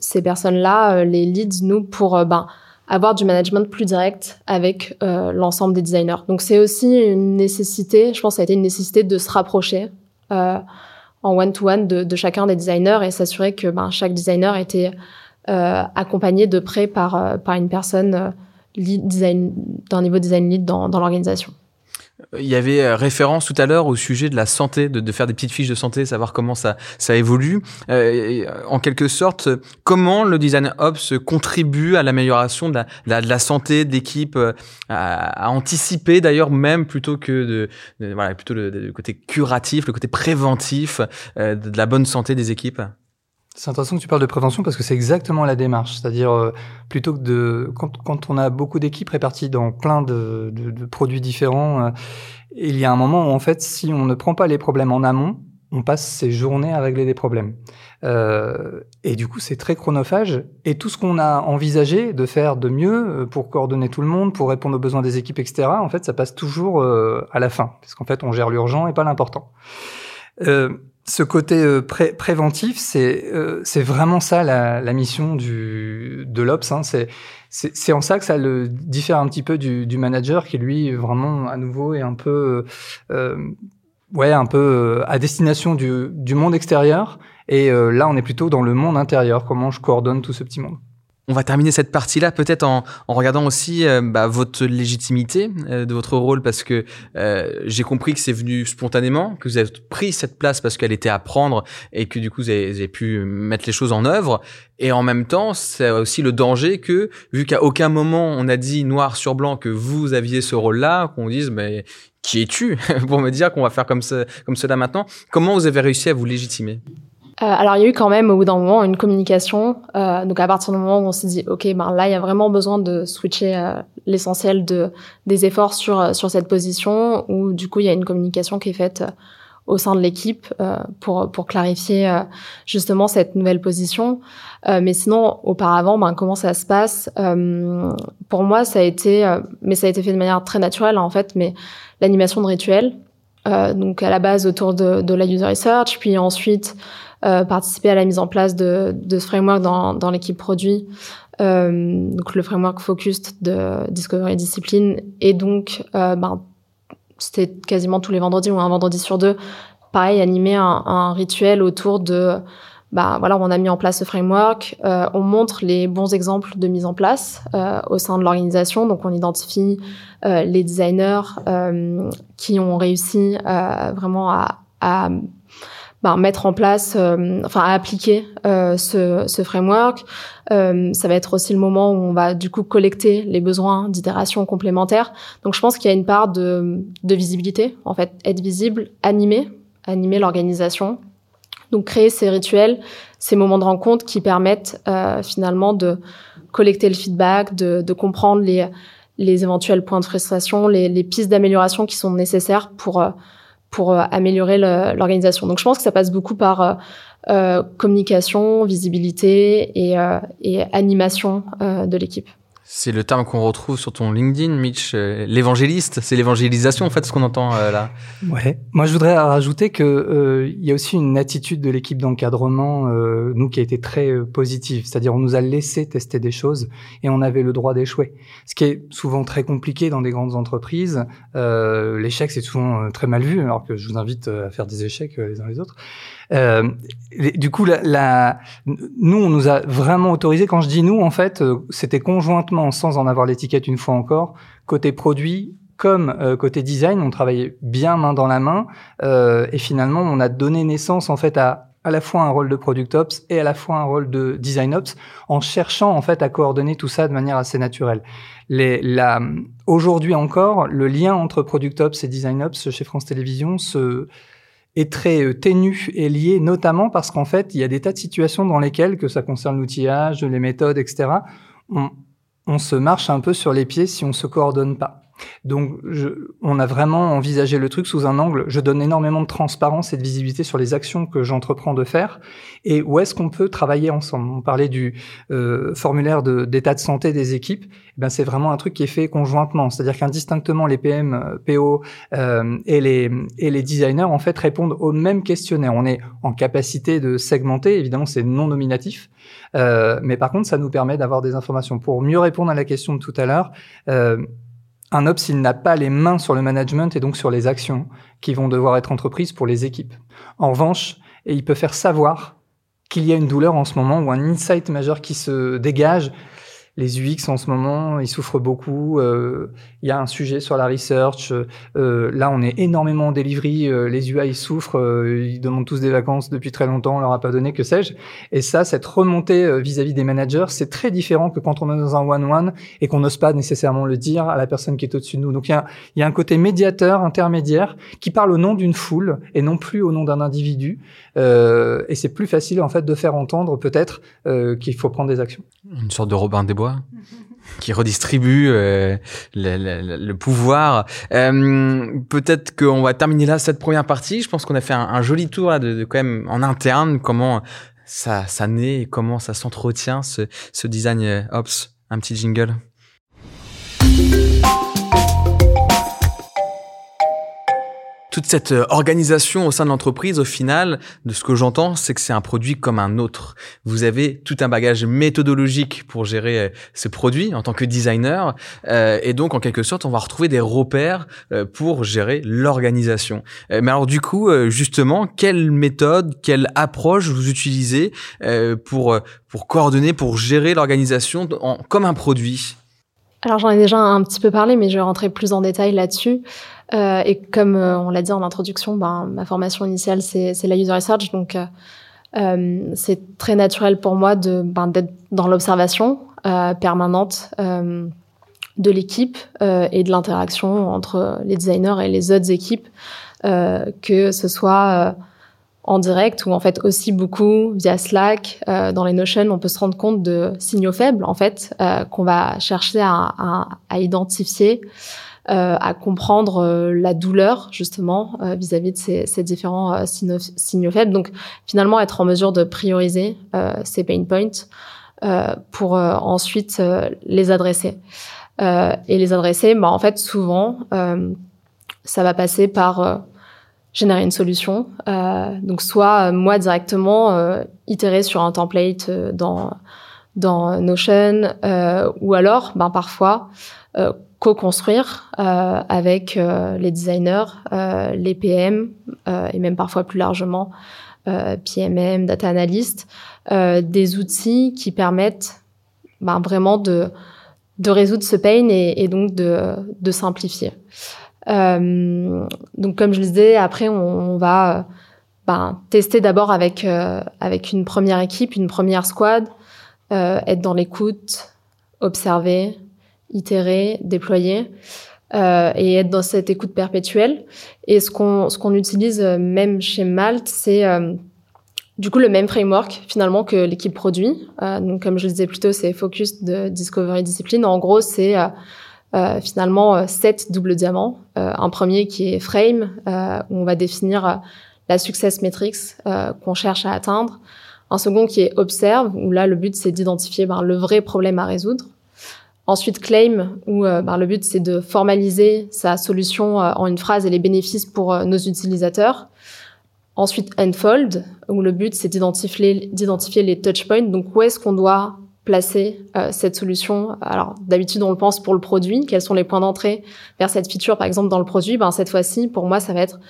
ces personnes-là, les leads, nous, pour bah, avoir du management plus direct avec euh, l'ensemble des designers. Donc c'est aussi une nécessité, je pense que ça a été une nécessité de se rapprocher euh, en one-to-one de, de, chacun des designers et s'assurer que ben, chaque designer était euh, accompagné de près par, euh, par une personne euh, d'un niveau design lead dans, dans l'organisation. Il y avait euh, référence tout à l'heure au sujet de la santé, de, de, faire des petites fiches de santé, savoir comment ça, ça évolue. Euh, en quelque sorte, comment le design ops contribue à l'amélioration de la, de la, santé d'équipe, euh, à, à, anticiper d'ailleurs même plutôt que de, voilà plutôt le, côté curatif, le côté préventif euh, de la bonne santé des équipes? C'est intéressant que tu parles de prévention parce que c'est exactement la démarche. C'est-à-dire, euh, plutôt que de. Quand, quand on a beaucoup d'équipes réparties dans plein de, de, de produits différents, euh, il y a un moment où, en fait, si on ne prend pas les problèmes en amont, on passe ses journées à régler des problèmes. Euh, et du coup, c'est très chronophage. Et tout ce qu'on a envisagé de faire de mieux euh, pour coordonner tout le monde, pour répondre aux besoins des équipes, etc., en fait, ça passe toujours à la fin. Parce qu'en fait, on gère l'urgent et pas l'important. Euh, ce côté euh, pré préventif, c'est euh, c'est vraiment ça la, la, mission du de l'ops. Hein. C'est en ça que ça le diffère un petit peu du, du manager qui lui vraiment à nouveau est un peu euh, ouais un peu à destination du, du monde extérieur. Et là, on est plutôt dans le monde intérieur. Comment je coordonne tout ce petit monde. On va terminer cette partie-là peut-être en, en, regardant aussi euh, bah, votre légitimité euh, de votre rôle parce que euh, j'ai compris que c'est venu spontanément, que vous avez pris cette place parce qu'elle était à prendre et que du coup vous avez, vous avez, pu mettre les choses en œuvre. Et en même temps, c'est aussi le danger que vu qu'à aucun moment on a dit noir sur blanc que vous aviez ce rôle-là, qu'on dise mais qui es-tu pour me dire qu'on va faire comme, ça, comme cela maintenant Comment vous avez réussi à vous légitimer? Alors il y a eu quand même au bout d'un moment une communication. Euh, donc à partir du moment où on s'est dit ok ben là il y a vraiment besoin de switcher euh, l'essentiel de des efforts sur euh, sur cette position où du coup il y a une communication qui est faite euh, au sein de l'équipe pour pour clarifier justement cette nouvelle position. mais sinon auparavant ben comment ça se passe? Pour moi ça a été mais ça a été fait de manière très naturelle en fait mais l'animation de rituels donc à la base autour de, de la user research puis ensuite euh, participer à la mise en place de, de ce framework dans, dans l'équipe produit. Euh, donc le framework focused de Discovery Discipline. Et donc, euh, ben, c'était quasiment tous les vendredis ou un vendredi sur deux, pareil, animer un, un rituel autour de bah voilà, on a mis en place ce framework, euh, on montre les bons exemples de mise en place euh, au sein de l'organisation, donc on identifie euh, les designers qui ont réussi vraiment à, à ben, mettre en place, euh, enfin à appliquer euh, ce, ce, framework. Euh, ça va être aussi le moment où on va du coup collecter les besoins d'itération complémentaires. Donc je pense qu'il y a une part de, de visibilité, en fait, être visible, animer, animer l'organisation. Donc créer ces rituels, ces moments de rencontre qui permettent finalement de collecter le feedback, de, de comprendre les, les éventuels points de frustration, les, les pistes d'amélioration qui sont nécessaires pour pour euh, améliorer l'organisation. Donc je pense que ça passe beaucoup par euh, euh communication, visibilité et, euh, et animation de l'équipe. C'est le terme qu'on retrouve sur ton LinkedIn, Mitch, euh, l'évangéliste. C'est l'évangélisation, en fait, ce qu'on entend euh, là. Ouais. Moi, je voudrais rajouter que euh, il y a aussi une attitude de l'équipe d'encadrement, nous, qui a été très positive. C'est-à-dire, on nous a laissé tester des choses et on avait le droit d'échouer. Ce qui est souvent très compliqué dans des grandes entreprises. L'échec, c'est souvent très mal vu, alors que je vous invite à faire des échecs les uns les autres. Euh, du coup, la, la, nous, on nous a vraiment autorisé. Quand je dis nous, en fait, euh, c'était conjointement, sans en avoir l'étiquette une fois encore, côté produit comme euh, côté design, on travaillait bien main dans la main. Euh, et finalement, on a donné naissance en fait à à la fois un rôle de product ops et à la fois un rôle de design ops, en cherchant en fait à coordonner tout ça de manière assez naturelle. Les, la, aujourd'hui encore, le lien entre product ops et design ops chez France Télévisions se est très euh, ténu et lié notamment parce qu'en fait, il y a des tas de situations dans lesquelles, que ça concerne l'outillage, les méthodes, etc., on, on se marche un peu sur les pieds si on se coordonne pas. Donc, je, on a vraiment envisagé le truc sous un angle. Je donne énormément de transparence et de visibilité sur les actions que j'entreprends de faire et où est-ce qu'on peut travailler ensemble? On parlait du euh, formulaire d'état de, santé des équipes. Eh ben, c'est vraiment un truc qui est fait conjointement. C'est-à-dire qu'indistinctement, les PM, euh, PO euh, et, les, et les designers en fait répondent au même questionnaire. On est en capacité de segmenter. Évidemment, c'est non nominatif. Euh, mais par contre, ça nous permet d'avoir des informations. Pour mieux répondre à la question de tout à l'heure, euh, un ops, il n'a pas les mains sur le management et donc sur les actions qui vont devoir être entreprises pour les équipes. En revanche, il peut faire savoir qu'il y a une douleur en ce moment ou un insight majeur qui se dégage les UX en ce moment, ils souffrent beaucoup. Euh, il y a un sujet sur la research. Euh, là, on est énormément en delivery. Euh, les UI ils souffrent. Ils demandent tous des vacances depuis très longtemps. On leur a pas donné, que sais-je. Et ça, cette remontée vis-à-vis des managers, c'est très différent que quand on est dans un one-one et qu'on n'ose pas nécessairement le dire à la personne qui est au-dessus de nous. Donc, il y a, il y a un côté médiateur, intermédiaire, qui parle au nom d'une foule et non plus au nom d'un individu. et c'est plus facile, en fait, de faire entendre peut-être qu'il faut prendre des actions. Une sorte de Robin des Bois qui redistribue euh, le, pouvoir. Euh, Peut-être qu'on va terminer là cette première partie. Je pense qu'on a fait un, joli tour de, quand même en interne comment ça, ça naît et comment ça s'entretient ce, ce design euh, ops? Un petit jingle. Toute cette euh, organisation au sein de l'entreprise, au final, de ce que j'entends, c'est que c'est un produit comme un autre. Vous avez tout un bagage méthodologique pour gérer euh, ce produit en tant que designer, euh, et donc en quelque sorte, on va retrouver des repères pour gérer l'organisation. mais alors du coup, justement, quelle méthode, quelle approche vous utilisez pour pour coordonner, pour gérer l'organisation comme un produit? Alors j'en ai déjà un petit peu parlé, mais je vais rentrer plus en détail là-dessus. Euh, et comme euh, on l'a dit en introduction, ben, ma formation initiale, c'est la user research. Donc, euh, euh c'est très naturel pour moi ben, d'être dans l'observation euh, permanente de l'équipe et de l'interaction entre les designers et les autres équipes, que ce soit en direct ou en fait aussi beaucoup via Slack. Euh, dans les Notion, on peut se rendre compte de signaux faibles en fait euh, qu'on va chercher à, à, à identifier, euh, à comprendre euh, la douleur justement euh, vis-à-vis de ces, ces différents signaux, signaux, faibles. Donc finalement être en mesure de prioriser ces pain points pour ensuite les adresser. et les adresser, bah, en fait souvent ça va passer par générer une solution. Euh, donc soit euh, moi directement euh, itérer sur un template euh, dans dans Notion euh, ou alors ben parfois euh, co-construire avec les designers, les PM et même parfois plus largement PMM, data analyst, des outils qui permettent ben, vraiment de de résoudre ce pain et, donc de, simplifier. Euh, donc comme je le disais, après on, va euh, ben, tester d'abord euh, avec une première équipe, une première squad, être dans l'écoute, observer, itérer, déployer. Euh, et être dans cette écoute perpétuelle. Et ce qu'on ce qu'on utilise même chez Malte, c'est du coup le même framework finalement que l'équipe produit. Euh, donc comme je le disais plus tôt, c'est focus de discovery discipline. En gros, c'est euh, finalement euh, sept doubles diamants. Euh, un premier qui est frame, où on va définir la success metrics qu'on cherche à atteindre. Un second qui est observe, où là le but c'est d'identifier ben, le vrai problème à résoudre. Ensuite claim, où ben, le but c'est de formaliser sa solution en une phrase et les bénéfices pour nos utilisateurs. Ensuite unfold, où le but c'est d'identifier les touch points, donc où est-ce qu'on doit placer euh, cette solution? Alors d'habitude on le pense pour le produit, quels sont les points d'entrée vers cette feature? Par exemple dans le produit Ben cette fois-ci pour moi ça va être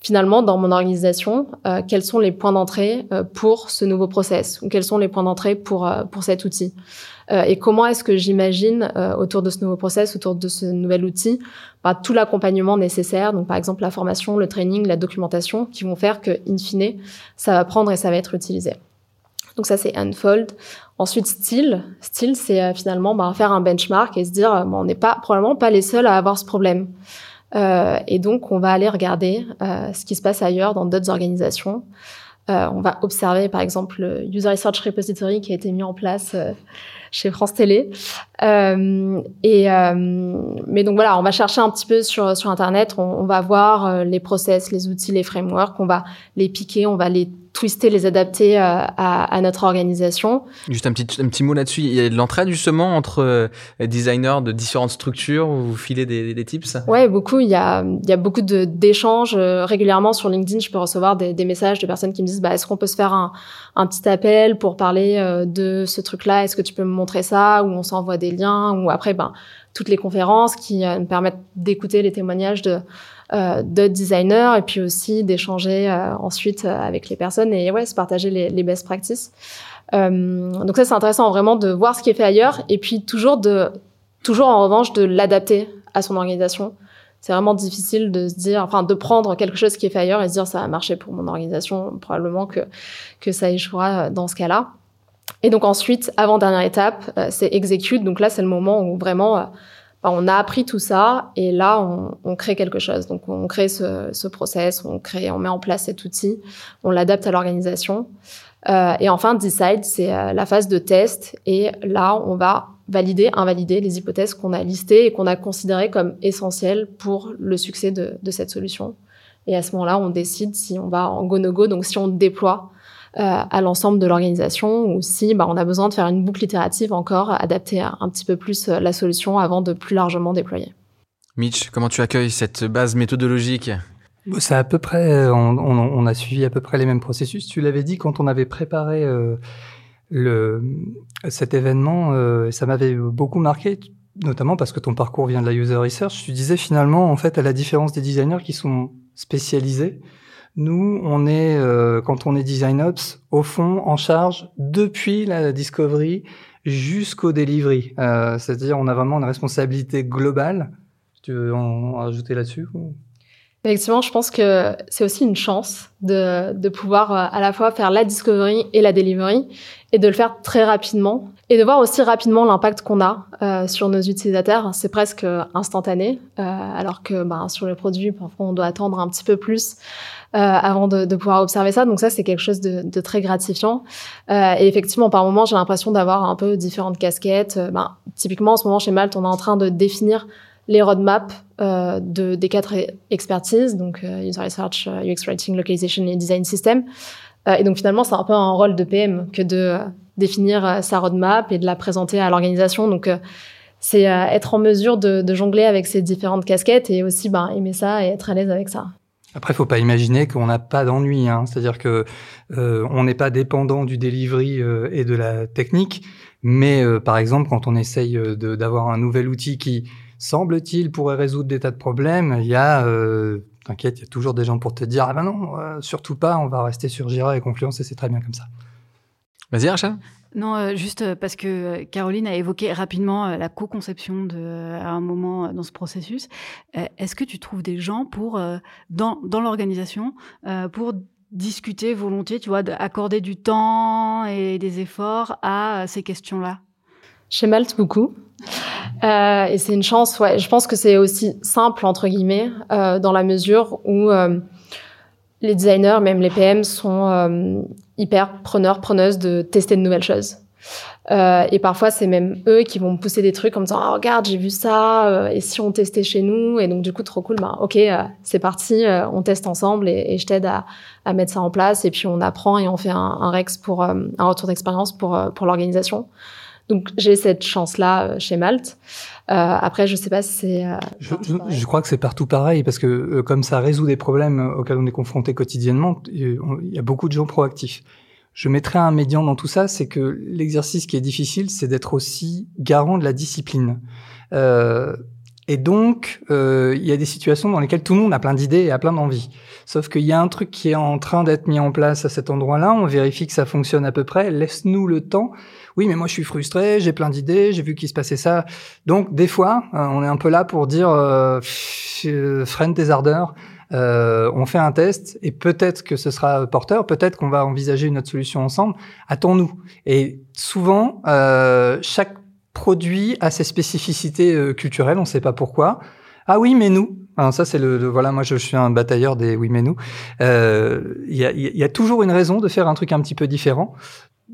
finalement dans mon organisation euh, quels sont les points d'entrée euh, pour ce nouveau process? Ou quels sont les points d'entrée pour pour cet outil? Et comment est-ce que j'imagine autour de ce nouveau process, autour de ce nouvel outil, bah, tout l'accompagnement nécessaire, donc par exemple la formation, le training, la documentation, qui vont faire que, in fine, ça va prendre et ça va être utilisé. Donc ça, c'est unfold. Ensuite, style. Style, c'est euh, finalement bah, faire un benchmark et se dire, bon, on n'est pas probablement pas les seuls à avoir ce problème. Euh, et donc, on va aller regarder euh, ce qui se passe ailleurs dans d'autres organisations. Euh, on va observer, par exemple, le User Research Repository qui a été mis en place euh, chez France Télé. et mais donc voilà, on va chercher un petit peu sur sur Internet. On, on va voir les process, les outils, les frameworks. On va les piquer, on va les twister, les adapter euh, à, à, notre organisation. Juste un petit, un petit mot là-dessus. Il y a de l'entraide justement entre euh, designers de différentes structures où vous filez des, des tips? Ouais, beaucoup. Il y a, il y a beaucoup d'échanges. Euh, régulièrement sur LinkedIn, je peux recevoir des, des, messages de personnes qui me disent bah, est-ce qu'on peut se faire un, un petit appel pour parler de ce truc-là? Est-ce que tu peux me montrer ça? Ou on s'envoie des liens? Ou après, ben, toutes les conférences qui me permettent d'écouter les témoignages de euh, de designers et puis aussi d'échanger euh, ensuite euh, avec les personnes et ouais, se partager les, best practices. Euh, donc ça c'est intéressant vraiment de voir ce qui est fait ailleurs et puis toujours de toujours en revanche de l'adapter à son organisation. C'est vraiment difficile de se dire, enfin, de prendre quelque chose qui est fait ailleurs et se dire ça a marché pour mon organisation, probablement que que ça échouera dans ce cas-là. Et donc ensuite, avant dernière étape, c'est execute. Donc là, c'est le moment où vraiment on a appris tout ça et là, on, crée quelque chose. Donc, on crée ce, process, on crée, on met en place cet outil, on l'adapte à l'organisation. Euh, et enfin, decide, c'est euh, la phase de test et là, on va valider, invalider les hypothèses qu'on a listées et qu'on a considérées comme essentielles pour le succès de, cette solution. Et à ce moment-là, on décide si on va en go-no-go, donc si on déploie à l'ensemble de l'organisation ou si bah, on a besoin de faire une boucle itérative encore, adapter un petit peu plus euh, la solution avant de plus largement déployer. Mitch, comment tu accueilles cette base méthodologique? C'est à peu près, on, on, a suivi à peu près les mêmes processus. Tu l'avais dit quand on avait préparé euh, le, cet événement, euh, ça m'avait beaucoup marqué, notamment parce que ton parcours vient de la user research. Tu disais finalement, en fait, à la différence des designers qui sont spécialisés, nous, on est, euh, quand on est design ops, au fond, en charge depuis la discovery jusqu'au delivery. Euh, C'est-à-dire, on a vraiment une responsabilité globale. Tu veux en rajouter là-dessus Effectivement, je pense que c'est aussi une chance de, de pouvoir euh, à la fois faire la discovery et la delivery et de le faire très rapidement et de voir aussi rapidement l'impact qu'on a euh, sur nos utilisateurs. C'est presque instantané, euh, alors que ben, sur le produit, parfois on doit attendre un petit peu plus avant de, de, pouvoir observer ça. Donc ça, c'est quelque chose de, de très gratifiant. Euh, et effectivement, par moment, j'ai l'impression d'avoir un peu différentes casquettes. Ben, typiquement, en ce moment, chez Malte, on est en train de définir les roadmaps euh, de, des quatre expertises, donc euh, User Research, euh, UX Writing, Localization et Design System. Euh, et donc finalement, c'est un peu un rôle de PM que de euh, définir sa roadmap et de la présenter à l'organisation. Donc c'est être en mesure de, de, jongler avec ces différentes casquettes et aussi ben, aimer ça et être à l'aise avec ça. Après, faut pas imaginer qu'on n'a pas d'ennui. Hein. C'est-à-dire que euh, on n'est pas dépendant du delivery euh, et de la technique, mais euh, par exemple, quand on essaye d'avoir un nouvel outil qui semble-t-il, pourrait résoudre des tas de problèmes, il y a, t'inquiète, il y a toujours des gens pour te dire, ah ben non, surtout pas, on va rester sur Jira et Confluence et c'est très bien comme ça. Vas-y, Rachel. Non, euh, juste parce que Caroline a évoqué rapidement la co-conception à un moment dans ce processus. Est-ce que tu trouves des gens pour, dans, l'organisation, pour discuter volontiers, tu vois, d'accorder du temps et des efforts à ces questions-là? Chez Malte, beaucoup. Euh, et c'est une chance, ouais. Je pense que c'est aussi simple, entre guillemets, euh, dans la mesure où euh, les designers, même les PM, sont euh, hyper preneurs, preneuses de tester de nouvelles choses. Euh, et parfois, c'est même eux qui vont me pousser des trucs en me disant oh, regarde, j'ai vu ça, et si on testait chez nous? Et donc, du coup, trop cool, bah, ok, c'est parti, on teste ensemble et, et je t'aide à, à, mettre ça en place. Et puis, on apprend et on fait un, un REX pour un retour d'expérience pour, pour l'organisation. Donc j'ai cette chance-là euh, chez Malte. Euh, après, je sais pas si c'est. Euh, je, je, crois que c'est partout pareil parce que euh, comme ça résout des problèmes auxquels on est confronté quotidiennement, il y a beaucoup de gens proactifs. Je mettrais un médian dans tout ça, c'est que l'exercice qui est difficile, c'est d'être aussi garant de la discipline. Euh, et donc, euh, il y a des situations dans lesquelles tout le monde a plein d'idées et a plein d'envies. Sauf qu'il y a un truc qui est en train d'être mis en place à cet endroit-là, on vérifie que ça fonctionne à peu près, laisse-nous le temps oui, mais moi je suis frustré, j'ai plein d'idées, j'ai vu qu'il se passait ça. Donc des fois, euh, on est un peu là pour dire euh, freine tes ardeurs. Euh, on fait un test et peut-être que ce sera porteur, peut-être qu'on va envisager une autre solution ensemble. Attends-nous. Et souvent, euh, chaque produit a ses spécificités euh, culturelles, on ne sait pas pourquoi. Ah oui, mais nous. Alors ça, c'est le, voilà. Moi, je, suis un batailleur des oui, mais nous. Euh, il y, a, y, a, toujours une raison de faire un truc un petit peu différent.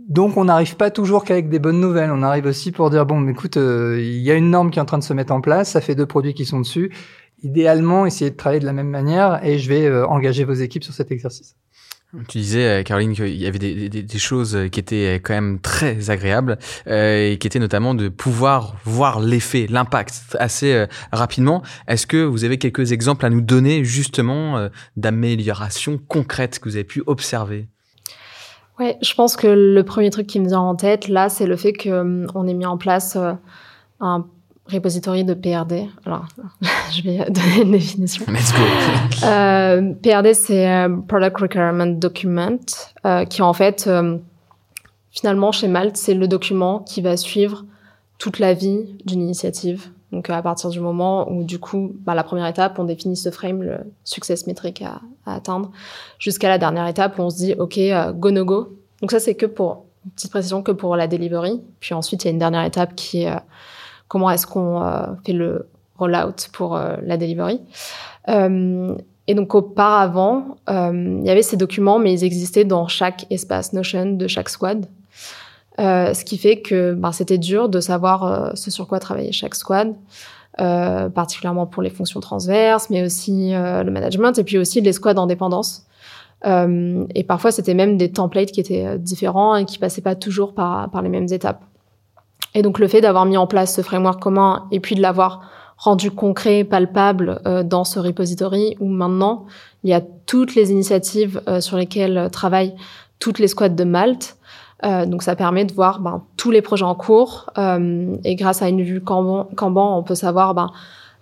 Donc on n'arrive pas toujours qu'avec des bonnes nouvelles. On arrive aussi pour dire bon, écoute, euh, il y a une norme qui est en train de se mettre en place. Ça fait deux produits qui sont dessus. Idéalement, essayez de travailler de la même manière et je vais euh, engager vos équipes sur cet exercice. Tu disais, euh, Caroline, qu'il y avait des, choses qui étaient quand même très agréables et qui étaient notamment de pouvoir voir l'effet, l'impact assez rapidement. Est-ce que vous avez quelques exemples à nous donner justement euh, d'améliorations concrètes que vous avez pu observer? Ouais, je pense que le premier truc qui me vient en tête là, c'est le fait qu'on on ait mis en place euh, un repository de PRD. Alors, je vais donner une définition. Let's go. euh, PRD, c'est euh, Product Requirement Document, euh, qui en fait, euh, finalement, chez Malte, c'est le document qui va suivre toute la vie d'une initiative. Donc à partir du moment où du coup, bah, la première étape, on définit ce frame, le success métrique à, atteindre, jusqu'à la dernière étape où on se dit ok, euh, go no go. Donc ça c'est que pour petite précision que pour la delivery. Puis ensuite il y a une dernière étape qui est euh, comment est-ce qu'on euh, fait le rollout pour euh, la delivery. et donc auparavant, il y avait ces documents, mais ils existaient dans chaque espace Notion de chaque squad. Euh, ce qui fait que ben, c'était dur de savoir euh, ce sur quoi travaillait chaque squad, euh, particulièrement pour les fonctions transverses, mais aussi euh, le management et puis aussi les squads en dépendance. Et parfois, c'était même des templates qui étaient différents et qui passaient pas toujours par, par les mêmes étapes. Et donc, le fait d'avoir mis en place ce framework commun et puis de l'avoir rendu concret, palpable dans ce repository où maintenant il y a toutes les initiatives sur lesquelles travaillent toutes les squads de Malte. Donc ça permet de voir ben, tous les projets en cours. Et grâce à une vue Kanban, on peut savoir ben,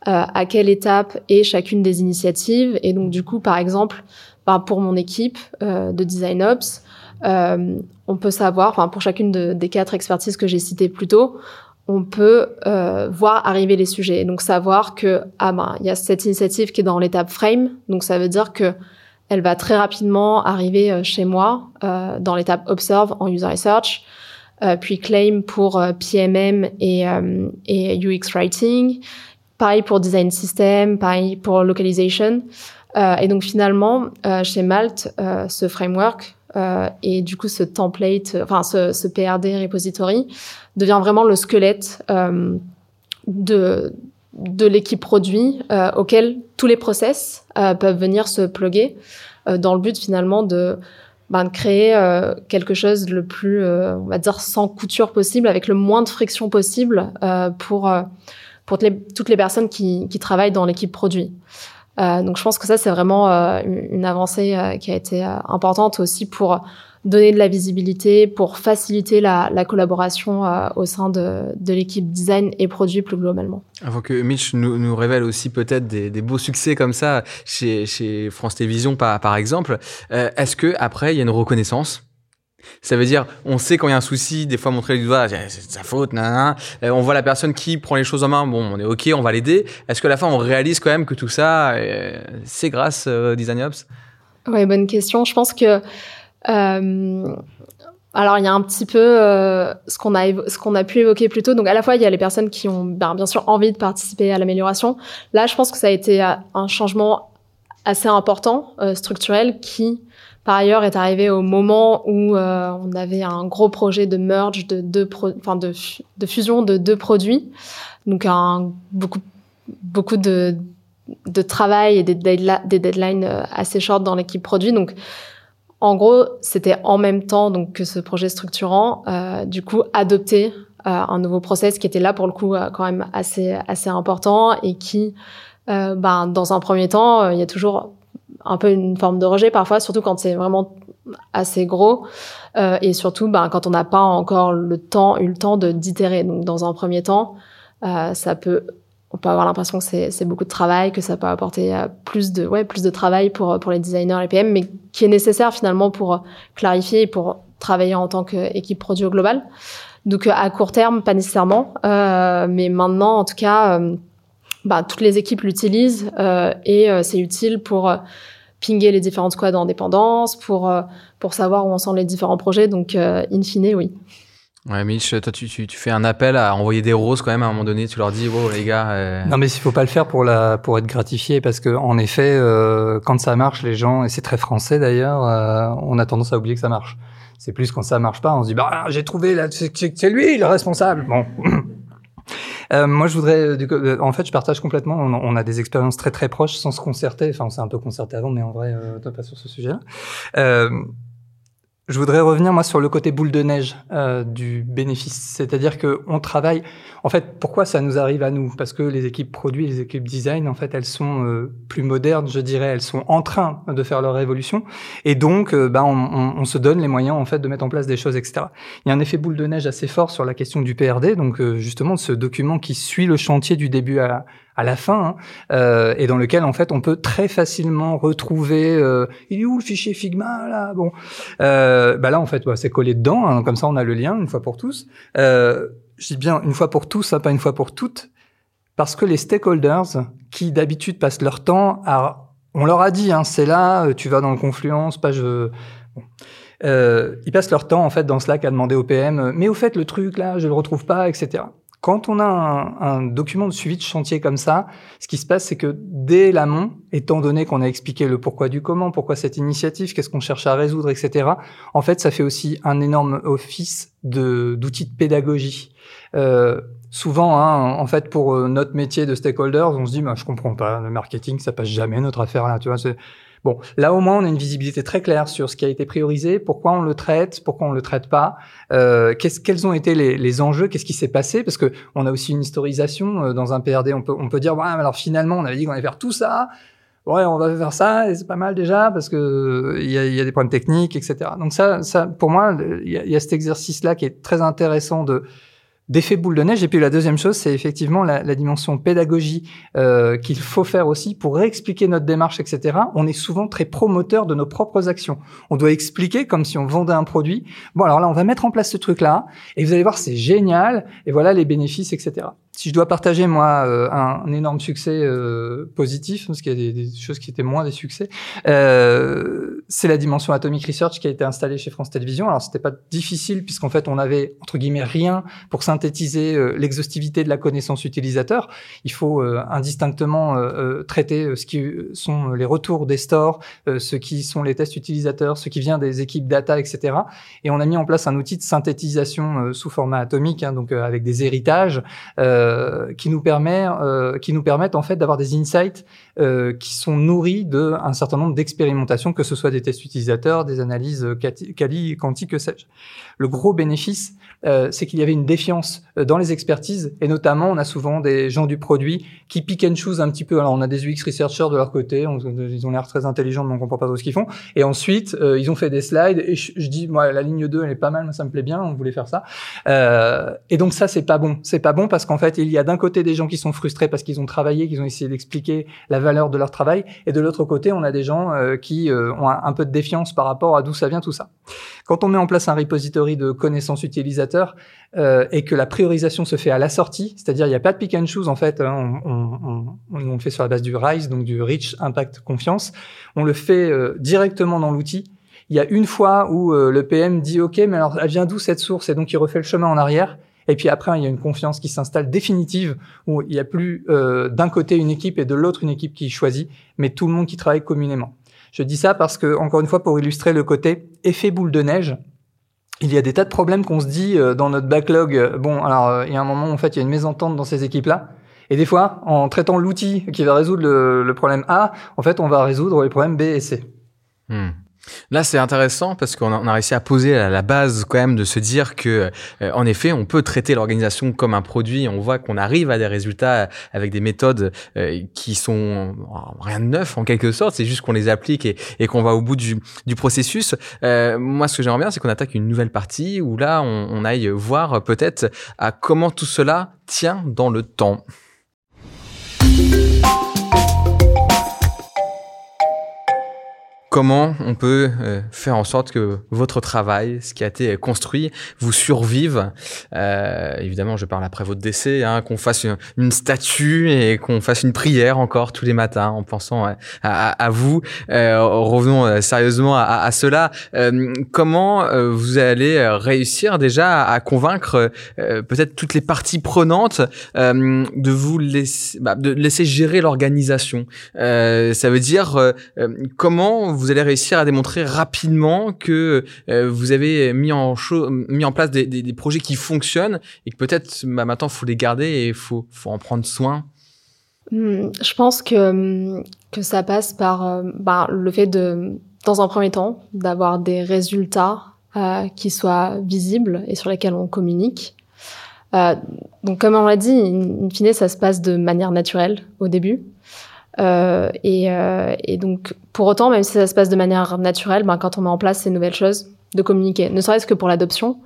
à quelle étape est chacune des initiatives. Et donc du coup par exemple ben, pour mon équipe de Design Ops euh, on peut savoir, pour chacune des quatre expertises que j'ai citées plus tôt, on peut euh, voir arriver les sujets. Donc savoir que ah ben il y a cette initiative qui est dans l'étape frame, donc ça veut dire que elle va très rapidement arriver euh, chez moi euh, dans l'étape observe en user research, euh, puis claim pour PMM et, UX writing, pareil pour design system, pareil pour localization. et donc finalement chez Malte, ce framework euh, et du coup, ce template, enfin ce, ce, PRD repository devient vraiment le squelette euh, de de l'équipe produit euh, auquel tous les process euh, peuvent venir se plugger euh, dans le but finalement de, ben, de créer quelque chose le plus, on va dire, sans couture possible, avec le moins de friction possible pour pour toutes les, personnes qui, qui travaillent dans l'équipe produit. Euh, donc je pense que ça, c'est vraiment euh, une avancée euh, qui a été importante aussi pour donner de la visibilité, pour faciliter la, la collaboration au sein de, de l'équipe design et produit plus globalement. Avant que Mitch nous, nous révèle aussi peut-être des, des, beaux succès comme ça chez, chez France Télévisions par, par exemple, est-ce que après il y a une reconnaissance? Ça veut dire, on sait quand il y a un souci, des fois montrer du doigt, c'est sa faute, nanana. Euh, on voit la personne qui prend les choses en main, bon, on est ok, on va l'aider. Est-ce que à la fin, on réalise quand même que tout ça, euh, c'est grâce euh, Design Ops? Ouais, bonne question. Je pense que euh, alors il y a un petit peu euh, ce qu'on a ce qu'on a pu évoquer plus tôt. Donc à la fois il y a les personnes qui ont ben, bien sûr envie de participer à l'amélioration. Là, je pense que ça a été un changement assez important structurel qui par ailleurs, est arrivé au moment où euh, on avait un gros projet de merge de deux, enfin de, de, fusion de deux produits, donc un beaucoup beaucoup de de travail et des, des deadlines euh, assez short dans l'équipe produit. Donc, en gros, c'était en même temps donc que ce projet structurant, euh, du coup, adopter euh, un nouveau process qui était là pour le coup euh, quand même assez assez important et qui, ben, dans un premier temps, il y a toujours un peu une forme de rejet parfois, surtout quand c'est vraiment assez gros euh, et surtout ben, quand on n'a pas encore le temps, eu le temps de d'itérer. Donc dans un premier temps, euh, ça peut, peut avoir l'impression que c'est beaucoup de travail, que ça peut apporter euh, plus de ouais plus de travail pour pour les designers, les PM, mais qui est nécessaire finalement pour clarifier et pour travailler en tant qu'équipe produit au global. Donc à court terme, pas nécessairement, euh, mais maintenant en tout cas. Euh, bah, toutes les équipes l'utilisent euh, et euh, c'est utile pour euh, pinguer les différentes squads en dépendance, pour, pour savoir où en sont les différents projets. Donc, in fine, oui. Ouais, Mitch, toi, tu, tu, tu, fais un appel à envoyer des roses quand même à un moment donné. Tu leur dis, wow, les gars. Non, mais il faut pas le faire pour la pour être gratifié parce que en effet, euh, quand ça marche, les gens et c'est très français d'ailleurs, euh, on a tendance à oublier que ça marche. C'est plus quand ça marche pas, on se dit bah j'ai trouvé là, c'est lui le responsable. Bon, euh, moi, je voudrais, euh, euh, en fait, je partage complètement. On, a des expériences très très proches sans se concerter. Enfin, on s'est un peu concerté avant, mais en vrai, euh, pas sur ce sujet-là. Euh, je voudrais revenir moi sur le côté boule de neige euh, du bénéfice, c'est-à-dire que on travaille. En fait, pourquoi ça nous arrive à nous? Parce que les équipes produits, les équipes design, en fait, elles sont euh, plus modernes, je dirais. Elles sont en train de faire leur révolution, et donc, euh, ben, on, on, on, se donne les moyens en fait de mettre en place des choses, etc. Il y a un effet boule de neige assez fort sur la question du PRD, donc justement ce document qui suit le chantier du début à, à la fin, hein, euh, et dans lequel en fait on peut très facilement retrouver euh, il est où le fichier Figma là bon. Euh, bah là en fait bah, c'est collé dedans hein, comme ça on a le lien une fois pour tous. Euh, je dis bien une fois pour tous hein, pas une fois pour toutes parce que les stakeholders qui d'habitude passent leur temps à on leur a dit hein, c'est là tu vas dans le Confluence page bon. Euh, ils passent leur temps en fait dans Slack à demander au PM mais au fait le truc là je le retrouve pas etc quand on a un, un, document de suivi de chantier comme ça, ce qui se passe, c'est que dès l'amont, étant donné qu'on a expliqué le pourquoi du comment, pourquoi cette initiative, qu'est-ce qu'on cherche à résoudre, etc., en fait, ça fait aussi un énorme office d'outils de pédagogie. Euh, souvent, hein, en fait, pour euh, notre métier de stakeholders, on se dit, bah, je comprends pas, le marketing, ça passe jamais notre affaire là, tu vois. Bon, là au moins on a une visibilité très claire sur ce qui a été priorisé, pourquoi on le traite, pourquoi on le traite pas, euh, quels ont été les, les enjeux, qu'est-ce qui s'est passé, parce que on a aussi une historisation euh, dans un PRD. On peut, on peut dire, ouais, alors finalement on avait dit qu'on allait faire tout ça, ouais, on va faire ça et c'est pas mal déjà parce que il y a, y a, des problèmes techniques, etc. Donc ça, ça, pour moi, il y a, y a cet exercice-là qui est très intéressant de d'effet boule de neige. Et puis la deuxième chose, c'est effectivement la, la, dimension pédagogie euh, qu'il faut faire aussi pour réexpliquer notre démarche, etc. On est souvent très promoteur de nos propres actions. On doit expliquer comme si on vendait un produit. Bon, alors là, on va mettre en place ce truc-là, et vous allez voir, c'est génial, et voilà les bénéfices, etc si je dois partager moi euh, un, énorme succès euh, positif, parce qu'il y a des, choses qui étaient moins des succès, euh, c'est la dimension Atomic Research qui a été installée chez France Télévisions. Alors c'était pas difficile puisqu'en fait on avait entre guillemets rien pour synthétiser euh, l'exhaustivité de la connaissance utilisateur. Il faut indistinctement traiter ce qui sont les retours des stores, ce qui sont les tests utilisateurs, ce qui vient des équipes data, etc. Et on a mis en place un outil de synthétisation sous format atomique, hein, donc avec des héritages. Qui nous permet, euh, qui nous permettent en fait d'avoir des insights euh, qui sont nourris d'un certain nombre d'expérimentations, que ce soit des tests utilisateurs, des analyses quali, quantiques, que sais-je. Le gros bénéfice, c'est qu'il y avait une défiance dans les expertises, et notamment, on a souvent des gens du produit qui pick and choose un petit peu. Alors, on a des UX researchers de leur côté, ils ont l'air très intelligents, mais on comprend pas trop ce qu'ils font. Et ensuite, ils ont fait des slides, et je, dis, moi, la ligne 2, elle est pas mal, ça me plaît bien, on voulait faire ça. et donc ça, c'est pas bon. C'est pas bon parce qu'en fait, il y a d'un côté des gens qui sont frustrés parce qu'ils ont travaillé, qu'ils ont essayé d'expliquer la valeur de leur travail, et de l'autre côté, on a des gens euh, qui euh, ont un, peu de défiance par rapport à d'où ça vient tout ça. Quand on met en place un repository de connaissances utilisateurs euh, et que la priorisation se fait à la sortie, c'est-à-dire il n'y a pas de pick and choose en fait, hein, on, on, on, on, le fait sur la base du RISE, donc du Rich Impact Confiance, on le fait euh, directement dans l'outil. Il y a une fois où euh, le PM dit OK, mais alors elle vient d'où cette source? Et donc il refait le chemin en arrière et puis après, il y a une confiance qui s'installe définitive où il n'y a plus euh, d'un côté une équipe et de l'autre une équipe qui choisit, mais tout le monde qui travaille communément. Je dis ça parce que, encore une fois, pour illustrer le côté effet boule de neige, il y a des tas de problèmes qu'on se dit euh, dans notre backlog. Bon, alors euh, il y a un moment où en fait il y a une mésentente dans ces équipes-là. Et des fois, en traitant l'outil qui va résoudre le, le, problème A, en fait, on va résoudre les problèmes B et C. Hmm. Là, c'est intéressant parce qu'on a, réussi à poser la, base quand même de se dire que, euh, en effet, on peut traiter l'organisation comme un produit. On voit qu'on arrive à des résultats avec des méthodes euh, qui sont rien de neuf en quelque sorte. C'est juste qu'on les applique et, et qu'on va au bout du, du processus. Euh, moi, ce que j'aimerais bien, c'est qu'on attaque une nouvelle partie où là, on, on aille voir peut-être à comment tout cela tient dans le temps. Comment on peut euh, faire en sorte que votre travail, ce qui a été construit, vous survive. Euh, évidemment, je parle après votre décès, hein, qu'on fasse une, statue et qu'on fasse une prière encore tous les matins en pensant à, vous. Euh, revenons euh, sérieusement à, cela. Euh, comment euh, vous allez réussir déjà à, convaincre peut-être toutes les parties prenantes de vous laisser, bah, de laisser gérer l'organisation? Ça veut dire comment allez réussir à démontrer rapidement que euh, vous avez mis en, mis en place des, projets qui fonctionnent et que peut-être bah, maintenant il faut les garder et il faut, en prendre soin hmm, Je pense que, que ça passe par euh, bah, le fait de, dans un premier temps, d'avoir des résultats euh, qui soient visibles et sur lesquels on communique. Donc, comme on l'a dit, in fine, ça se passe de manière naturelle au début. Euh, et, euh, et, donc, pour autant, même si ça se passe de manière naturelle, ben, quand on met en place ces nouvelles choses, de communiquer, ne serait-ce que pour l'adoption,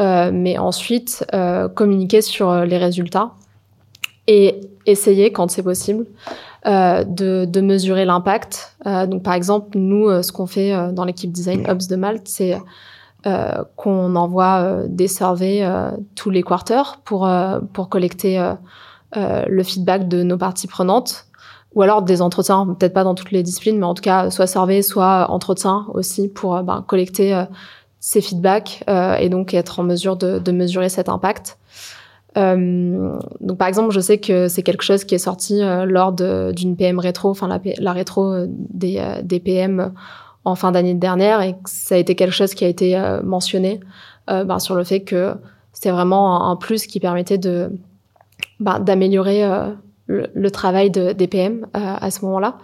euh, mais ensuite euh, communiquer sur les résultats et essayer, quand c'est possible, euh, de, de, mesurer l'impact. donc, par exemple, nous, ce qu'on fait dans l'équipe Design Ops de Malte, c'est qu'on envoie des surveys tous les quarters pour, pour collecter le feedback de nos parties prenantes ou alors des entretiens, peut-être pas dans toutes les disciplines, mais en tout cas soit survey, soit entretien aussi pour euh, ben, collecter euh, ces feedbacks euh, et donc être en mesure de, de mesurer cet impact. Euh, donc par exemple, je sais que c'est quelque chose qui est sorti lors d'une PM rétro, enfin la, rétro des, PM en fin d'année dernière et ça a été quelque chose qui a été mentionné ben, sur le fait que c'était vraiment un, un, plus qui permettait de ben, d'améliorer le, travail de, des PM euh, à ce moment-là.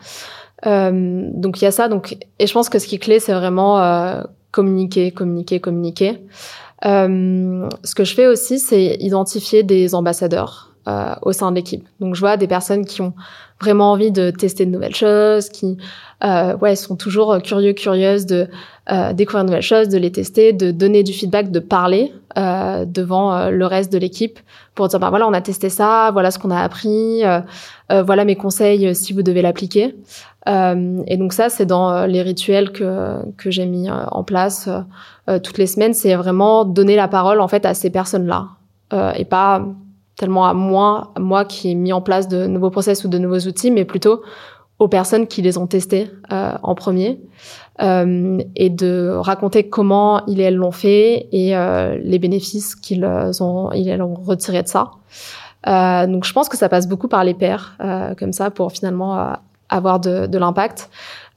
Euh, donc il y a ça. Donc et je pense que ce qui est clé, c'est vraiment euh, communiquer, communiquer, communiquer. Ce que je fais aussi, c'est identifier des ambassadeurs euh, au sein de l'équipe. Donc je vois des personnes qui ont vraiment envie de tester de nouvelles choses, qui euh, ouais sont toujours curieux, curieuses de euh, découvrir de nouvelles choses, de les tester, de donner du feedback, de parler euh, devant euh, le reste de l'équipe pour dire bah voilà on a testé ça, voilà ce qu'on a appris, euh, voilà mes conseils si vous devez l'appliquer. et donc ça c'est dans les rituels que que j'ai mis en place toutes les semaines, c'est vraiment donner la parole en fait à ces personnes là et pas tellement à moi, à moi qui ai mis en place de nouveaux process ou de nouveaux outils, mais plutôt aux personnes qui les ont testés euh, en premier euh, et de raconter comment ils et elles l'ont fait et euh, les bénéfices qu'ils ont ils et elles ont retiré de ça. Euh, donc je pense que ça passe beaucoup par les pairs euh, comme ça pour finalement euh, avoir de, de l'impact.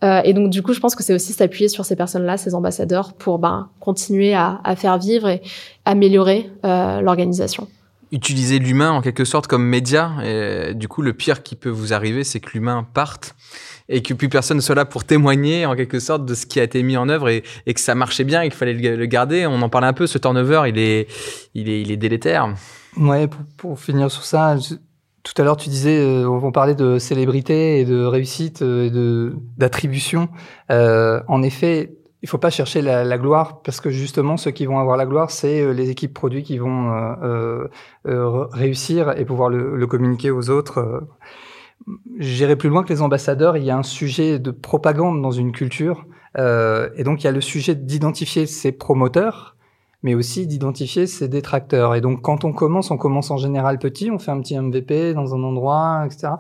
et donc du coup je pense que c'est aussi s'appuyer sur ces personnes-là, ces ambassadeurs, pour ben, continuer à, à faire vivre et améliorer l'organisation utiliser l'humain en quelque sorte comme média. Et du coup, le pire qui peut vous arriver, c'est que l'humain parte et que plus personne ne soit là pour témoigner en quelque sorte de ce qui a été mis en œuvre et, que ça marchait bien et qu'il fallait le, garder. On en parlait un peu, ce turnover, il est, il est, il est délétère. Ouais, pour, finir sur ça, tout à l'heure tu disais, euh, on parlait de célébrité et de réussite euh, et d'attribution. Euh, en effet, il faut pas chercher la, la, gloire parce que justement ceux qui vont avoir la gloire c'est euh, les équipes produits qui vont euh, euh, euh réussir et pouvoir le, le communiquer aux autres. J'irai plus loin que les ambassadeurs. Il y a un sujet de propagande dans une culture euh, et donc il y a le sujet d'identifier ses promoteurs mais aussi d'identifier ses détracteurs. Et donc, quand on commence, on commence en général petit, on fait un petit MVP dans un endroit, etc.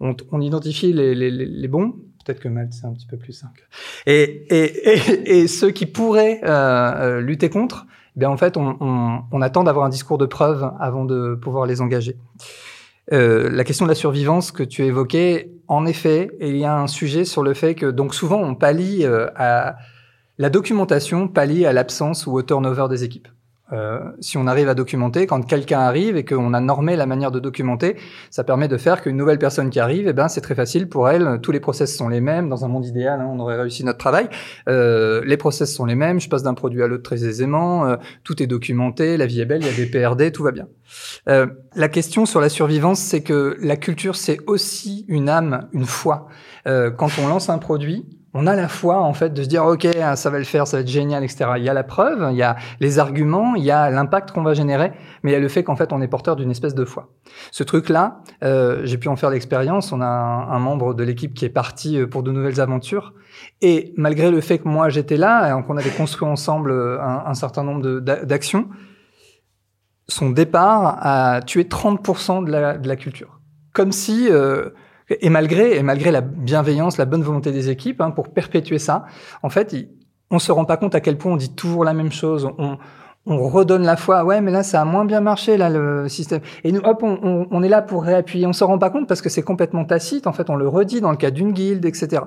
On, on identifie les, les, les bons, Peut-être que Malte, c'est un petit peu plus simple. Et, ceux qui pourraient euh, euh lutter contre, eh bien en fait, on, attend d'avoir un discours de preuve avant de pouvoir les engager. Euh, la question de la survivance que tu évoquais, en effet, il y a un sujet sur le fait que donc souvent on pallie à la documentation pallie à l'absence ou au turnover des équipes. Euh, si on arrive à documenter, quand quelqu'un arrive et qu'on a normé la manière de documenter, ça permet de faire qu'une nouvelle personne qui arrive, eh ben c'est très facile pour elle. Tous les process sont les mêmes. Dans un monde idéal, hein, on aurait réussi notre travail. Euh, les process sont les mêmes. Je passe d'un produit à l'autre très aisément. Euh, tout est documenté. La vie est belle. Il y a des PRD. Tout va bien. Euh, la question sur la survivance, c'est que la culture, c'est aussi une âme, une foi. Euh, quand on lance un produit, on a la foi en fait de se dire ok ça va le faire, ça va être génial, etc. Il y a la preuve, il y a les arguments, il y a l'impact qu'on va générer, mais il y a le fait qu'en fait on est porteur d'une espèce de foi. Ce truc-là, euh, j'ai pu en faire l'expérience. On a un, membre de l'équipe qui est parti euh, pour de nouvelles aventures, et malgré le fait que moi j'étais là et qu'on avait construit ensemble euh, un, certain nombre d'actions, son départ a tué 30% de la, de la culture. Comme si euh, et malgré, et malgré la bienveillance, la bonne volonté des équipes, hein, pour perpétuer ça, en fait, on se rend pas compte à quel point on dit toujours la même chose. On, on redonne la foi. Ouais, mais là, ça a moins bien marché, là, le système. Et nous, hop, on, on, est là pour réappuyer. On se rend pas compte parce que c'est complètement tacite. En fait, on le redit dans le cas d'une guilde, etc.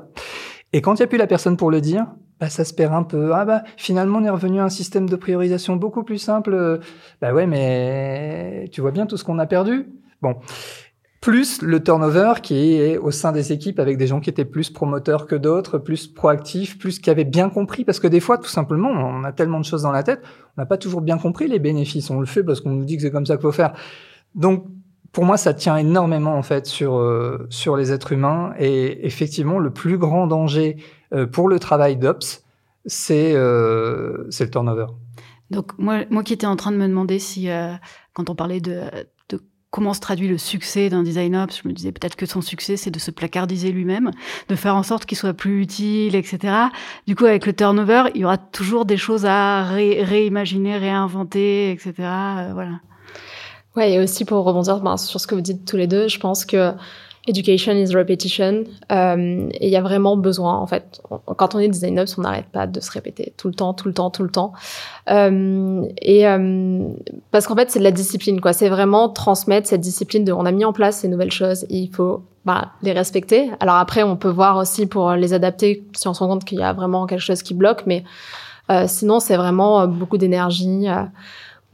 Et quand il n'y a plus la personne pour le dire, bah, ça se perd un peu. Ah bah finalement on est revenu à un système de priorisation beaucoup plus simple. Bah ouais, mais tu vois bien tout ce qu'on a perdu. Bon, plus le turnover qui est au sein des équipes avec des gens qui étaient plus promoteurs que d'autres, plus proactifs, plus qui avaient bien compris, parce que des fois, tout simplement, on a tellement de choses dans la tête, on n'a pas toujours bien compris les bénéfices. On le fait parce qu'on nous dit que c'est comme ça qu'il faut faire. Donc, pour moi, ça tient énormément en fait sur euh, sur les êtres humains et effectivement, le plus grand danger euh, pour le travail d'ops, c'est euh, c'est le turnover. Donc moi, moi qui étais en train de me demander si quand on parlait de comment se traduit le succès d'un design ops Je me disais peut-être que son succès, c'est de se placardiser lui-même, de faire en sorte qu'il soit plus utile, etc. Du coup, avec le turnover, il y aura toujours des choses à réimaginer, réinventer, etc. Euh, voilà. Ouais, et aussi pour rebondir ben, sur ce que vous dites tous les deux, je pense que Education is repetition. Euh, et il y a vraiment besoin, en fait, quand on est designer, on n'arrête pas de se répéter tout le temps, tout le temps, tout le temps. Euh, et euh, parce qu'en fait, c'est de la discipline, quoi. C'est vraiment transmettre cette discipline de, on a mis en place ces nouvelles choses, et il faut bah, les respecter. Alors après, on peut voir aussi pour les adapter si on se rend compte qu'il y a vraiment quelque chose qui bloque, mais euh, sinon, c'est vraiment beaucoup d'énergie.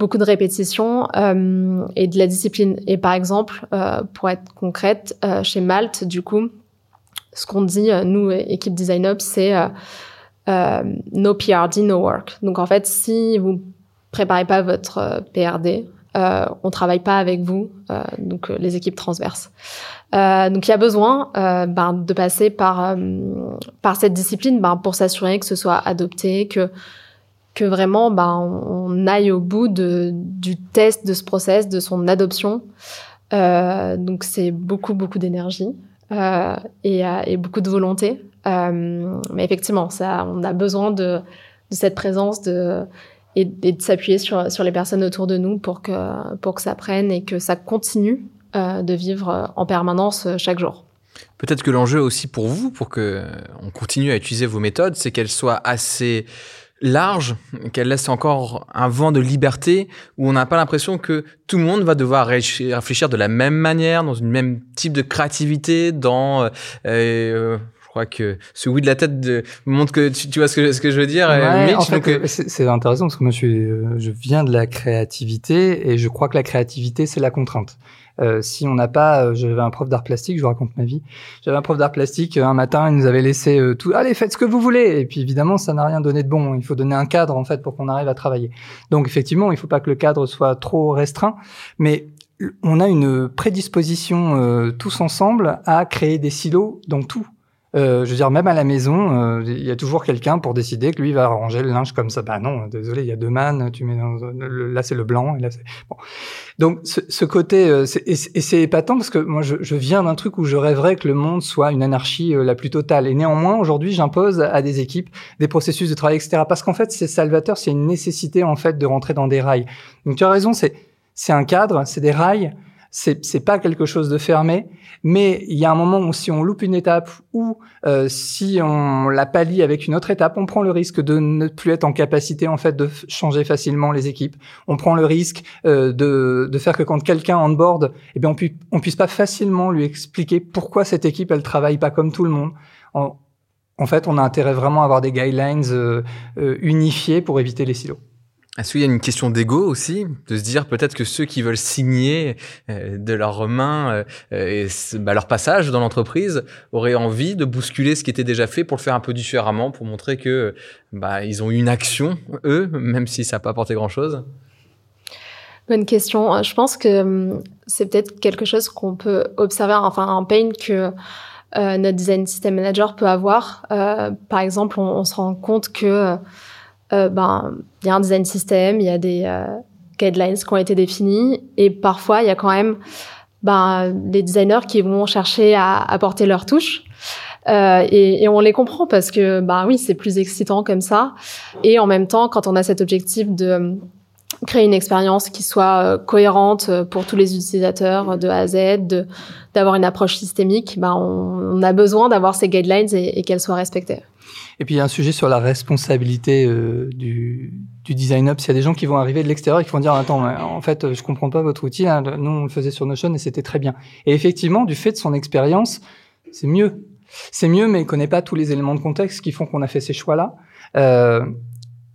Beaucoup de répétitions euh, et de la discipline. Et par exemple, euh, pour être concrète, euh, chez Malte, du coup, ce qu'on dit, nous, équipe Design Ops, c'est no PRD, no work. Donc en fait, si vous préparez pas votre PRD, euh, on travaille pas avec vous, donc les équipes transverses. Donc il y a besoin ben, de passer par par cette discipline ben, pour s'assurer que ce soit adopté, que que vraiment ben, on, aille au bout de, du test de ce process, de son adoption. donc c'est beaucoup beaucoup d'énergie et, et, beaucoup de volonté. mais effectivement, ça, on a besoin de, de cette présence de et, de s'appuyer sur, sur les personnes autour de nous pour que, pour que ça prenne et que ça continue euh, de vivre en permanence euh, chaque jour. Peut-être que l'enjeu aussi pour vous, pour que on continue à utiliser vos méthodes, c'est qu'elles soient assez larges, qu'elles laissent encore un vent de liberté où on n'a pas l'impression que tout le monde va devoir réfléchir de la même manière, dans une même type de créativité, dans euh, euh je crois que ce oui de la tête de, montre que tu, vois ce que, ce que je veux dire. Ouais, en fait, euh, c'est intéressant parce que moi je, suis, euh, je viens de la créativité et je crois que la créativité c'est la contrainte. Euh, si on n'a pas, euh, j'avais un prof d'art plastique, je vous raconte ma vie. J'avais un prof d'art plastique un matin, il nous avait laissé tout, allez faites ce que vous voulez. Et puis évidemment, ça n'a rien donné de bon. Il faut donner un cadre en fait pour qu'on arrive à travailler. Donc effectivement, il ne faut pas que le cadre soit trop restreint, mais on a une prédisposition tous ensemble à créer des silos dans tout. Euh, je veux dire, même à la maison, euh, il y a toujours quelqu'un pour décider que lui va ranger le linge comme ça. Bah non, désolé, il y a deux mannes. Tu mets dans, là c'est le blanc et là c'est bon. Donc ce, ce côté euh, et c'est épatant parce que moi je, je viens d'un truc où je rêverais que le monde soit une anarchie la plus totale. Et néanmoins aujourd'hui j'impose à des équipes des processus de travail etc. Parce qu'en fait c'est salvateur, c'est une nécessité en fait de rentrer dans des rails. Donc tu as raison, c'est un cadre, c'est des rails c'est c'est pas quelque chose de fermé, mais il y a un moment où si on loupe une étape ou euh, si on la pallie avec une autre étape, on prend le risque de ne plus être en capacité en fait de changer facilement les équipes. On prend le risque euh, de de faire que quand quelqu'un on board, eh bien on, pu, on puisse pas facilement lui expliquer pourquoi cette équipe elle travaille pas comme tout le monde. En, en fait, on a intérêt vraiment à avoir des guidelines euh, euh unifiés pour éviter les silos. Est-ce qu'il y a une question d'ego aussi, de se dire peut-être que ceux qui veulent signer euh, de leurs mains euh, bah, leur passage dans l'entreprise auraient envie de bousculer ce qui était déjà fait pour le faire un peu différemment, pour montrer que bah, ils ont une action eux, même si ça n'a pas apporté grand-chose? Bonne question. Je pense que hum, c'est peut-être quelque chose qu'on peut observer, enfin un pain que euh, notre design system manager peut avoir. par exemple, on, se rend compte que euh, ben, il y a un design system, il y a des euh, guidelines qui ont été définis, et parfois il y a quand même ben, les designers qui vont chercher à apporter leur touche. Euh, et, on les comprend parce que bah oui c'est plus excitant comme ça et en même temps quand on a cet objectif de euh, créer une expérience qui soit cohérente pour tous les utilisateurs de A à Z, d'avoir une approche systémique, bah on, a besoin d'avoir ces guidelines et qu'elles soient respectées. Et puis il y a un sujet sur la responsabilité euh, du, du design up. S'il y a des gens qui vont arriver de l'extérieur et qui vont dire attends, en fait, je comprends pas votre outil. Hein. Nous, on le faisait sur Notion et c'était très bien. Et effectivement, du fait de son expérience, c'est mieux. C'est mieux, mais il connaît pas tous les éléments de contexte qui font qu'on a fait ces choix-là. Euh,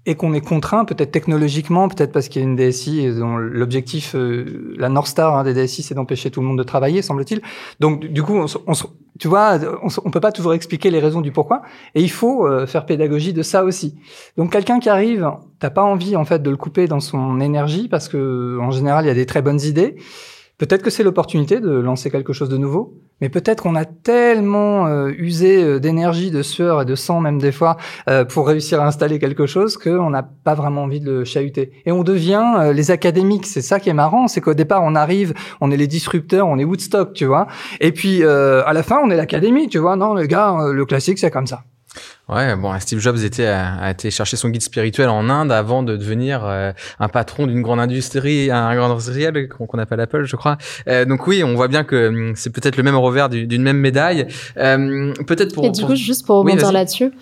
et qu'on est contraint, peut-être technologiquement, peut-être parce qu'il y a une DSI dont l'objectif, euh, la North Star hein, des DSI, c'est d'empêcher tout le monde de travailler, semble-t-il. Donc, du coup, on, on, tu vois, on, on peut pas toujours expliquer les raisons du pourquoi, et il faut euh, faire pédagogie de ça aussi. Donc, quelqu'un qui arrive, t'as pas envie en fait de le couper dans son énergie parce que en général, il y a des très bonnes idées. Peut-être que c'est l'opportunité de lancer quelque chose de nouveau, mais peut-être qu'on a tellement euh, usé euh, d'énergie, de sueur et de sang même des fois euh, pour réussir à installer quelque chose qu'on n'a pas vraiment envie de le chahuter. Et on devient les académiques. C'est ça qui est marrant, c'est qu'au départ on arrive, on est les disrupteurs, on est Woodstock, tu vois. Et puis à la fin on est l'académie, tu vois. Non, le gars, le classique c'est comme ça. Ouais, bon, Steve Jobs était, a, été chercher son guide spirituel en Inde avant de devenir euh, un patron d'une grande industrie, un grand industriel qu'on appelle Apple, je crois. Euh, donc oui, on voit bien que hum, c'est peut-être le même revers d'une même médaille. Euh, peut-être pour. Et du coup, juste pour rebondir là-dessus,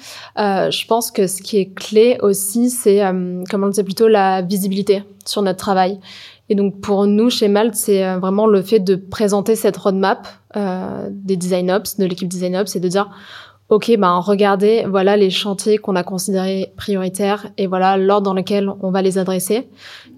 euh, je pense que ce qui est clé aussi, c'est, comme on le disait plutôt, la visibilité sur notre travail. Et donc pour nous chez Malte, c'est vraiment le fait de présenter cette roadmap des design ops, de l'équipe design ops, et de dire ok, ben regardez, voilà les chantiers qu'on a considérés prioritaires et voilà l'ordre dans lequel on va les adresser,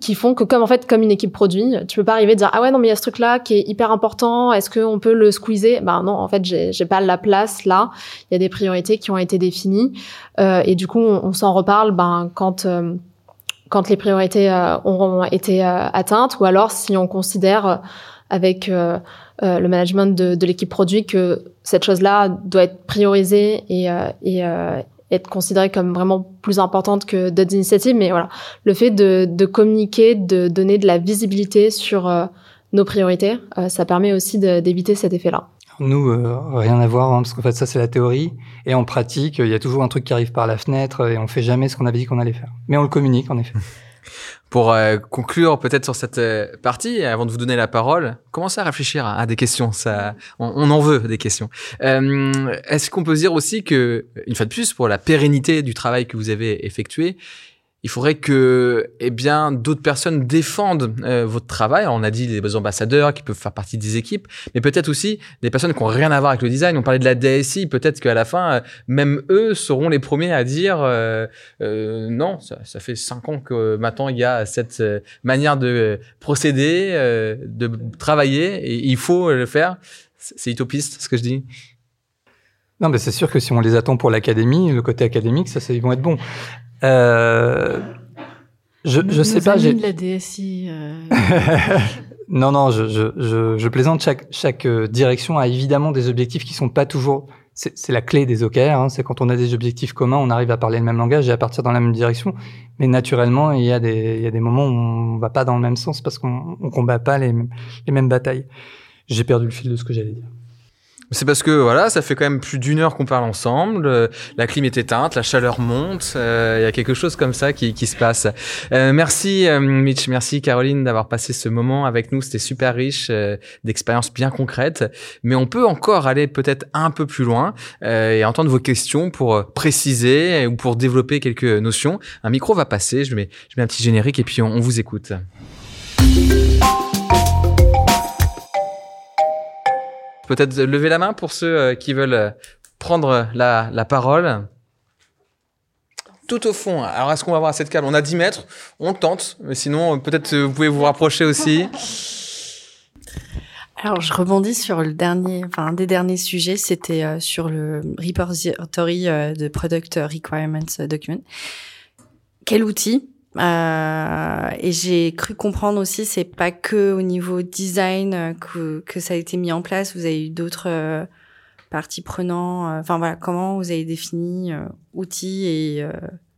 qui font que comme en fait comme une équipe produit, tu peux pas arriver à dire ah ouais non mais il y a ce truc là qui est hyper important, est-ce qu'on peut le squeezer? Ben non, en fait j'ai j'ai pas la place là. Il y a des priorités qui ont été définies euh, et du coup on, s'en reparle ben quand euh, quand les priorités euh, auront été euh, atteintes ou alors si on considère avec euh, le management de, de l'équipe produit que cette chose-là doit être priorisée et, euh, et euh, être considérée comme vraiment plus importante que d'autres initiatives. Mais voilà, le fait de, de, communiquer, de donner de la visibilité sur nos priorités, ça permet aussi d'éviter cet effet-là. Nous, rien à voir, hein, parce qu'en fait, ça, c'est la théorie. Et en pratique, il y a toujours un truc qui arrive par la fenêtre et on fait jamais ce qu'on avait dit qu'on allait faire. Mais on le communique, en effet. Pour euh, conclure peut-être sur cette euh, partie, avant de vous donner la parole, commencez à réfléchir à, des questions. Ça, on, en veut des questions. Euh, Est-ce qu'on peut dire aussi que, une fois de plus, pour la pérennité du travail que vous avez effectué, il faudrait que eh bien d'autres personnes défendent euh, votre travail. on a dit les ambassadeurs qui peuvent faire partie des équipes, mais peut-être aussi des personnes qui ont rien à voir avec le design. On parlait de la DSI, peut-être qu'à la fin, euh, même eux seront les premiers à dire euh, non. Ça, ça, fait cinq ans que maintenant il y a cette manière de procéder, de travailler, il faut le faire. C'est utopiste ce que je dis. Non, mais c'est sûr que si on les attend pour l'académie, le côté académique, ça, ça ils vont être bons. Euh, je, je sais pas. J'ai la DSI. Euh... non, non, je, je, je, je, plaisante. Chaque, chaque euh, direction a évidemment des objectifs qui sont pas toujours. C'est la clé des OKR. Hein, c'est quand on a des objectifs communs, on arrive à parler le même langage et à partir dans la même direction. Mais naturellement, il y a des, il y a des moments où on va pas dans le même sens parce qu'on on combat pas les, les mêmes batailles. J'ai perdu le fil de ce que j'allais dire. C'est parce que voilà, ça fait quand même plus d'une heure qu'on parle ensemble. Euh, la clim est éteinte, la chaleur monte. Euh, il y a quelque chose comme ça qui, qui se passe. Euh, merci Mitch, merci Caroline d'avoir passé ce moment avec nous. C'était super riche d'expériences bien concrètes. Mais on peut encore aller peut-être un peu plus loin et entendre vos questions pour préciser ou pour développer quelques notions. Un micro va passer. Je mets, je mets un petit générique et puis on vous écoute. Peut-être lever la main pour ceux euh, qui veulent euh, prendre la, la parole. Tout au fond. Alors, est-ce qu'on va avoir assez de câble On a 10 mètres. On tente. Mais sinon, euh, peut-être vous pouvez vous rapprocher aussi. Alors, je rebondis sur le dernier, enfin, un des derniers sujets, c'était sur le repository de Product Requirements Document. Quel outil euh, et j'ai cru comprendre aussi, c'est pas que au niveau design euh, que, ça a été mis en place. Vous avez eu d'autres euh, parties prenantes. Enfin voilà, comment vous avez défini outils et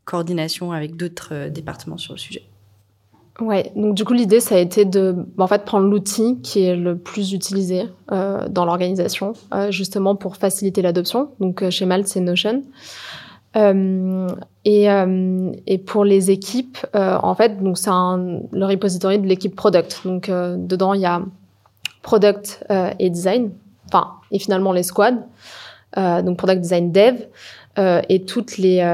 coordination avec d'autres départements sur le sujet? Ouais, donc du coup l'idée ça a été de, en fait, prendre l'outil qui est le plus utilisé dans l'organisation, justement pour faciliter l'adoption. Donc chez Malte c'est Notion. Euh, et, euh, et, pour les équipes, euh, en fait, donc c'est le repository de l'équipe product. Donc euh, dedans il y a product euh, et design, enfin et finalement les squads, donc product design dev. Et toutes les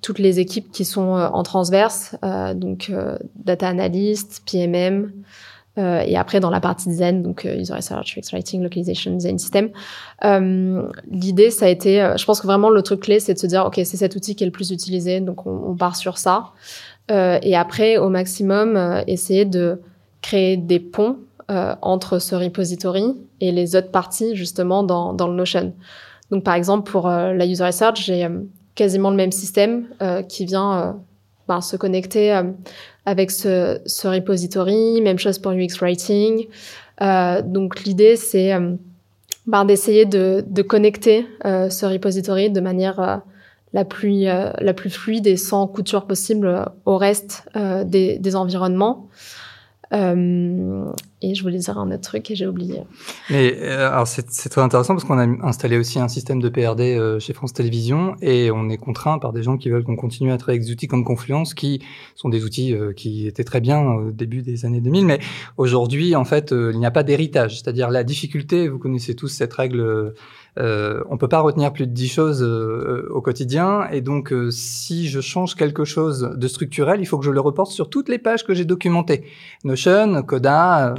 toutes les équipes qui sont en transverse, donc data analyst, PMM, euh, et après, dans la partie design, donc user research, UX writing, localization, design system, euh, l'idée, ça a été, euh, je pense que vraiment le truc clé, c'est de se dire, ok, c'est cet outil qui est le plus utilisé, donc on, on part sur ça. et après, au maximum, essayer de créer des ponts entre ce repository et les autres parties, justement, dans, dans le Notion. Donc, par exemple, pour la user research, j'ai quasiment le même système qui vient ben, se connecter avec ce, ce repository. Même chose pour UX Writing. Euh, donc l'idée, c'est euh, ben, d'essayer de, de, connecter euh, ce repository de manière la plus la plus fluide et sans couture possible au reste des, des, environnements. Euh, et je voulais dire un autre truc et j'ai oublié. Mais euh, alors c'est très intéressant parce qu'on a installé aussi un système de PRD euh, chez France Télévisions et on est contraint par des gens qui veulent qu'on continue à travailler avec des outils comme Confluence qui sont des outils qui étaient très bien au début des années 2000. Mais aujourd'hui, en fait, il n'y a pas d'héritage. C'est-à-dire la difficulté, vous connaissez tous cette règle euh, on peut pas retenir plus de 10 choses euh, au quotidien. Et donc euh, si je change quelque chose de structurel, il faut que je le reporte sur toutes les pages que j'ai documentées. Notion, Coda, euh,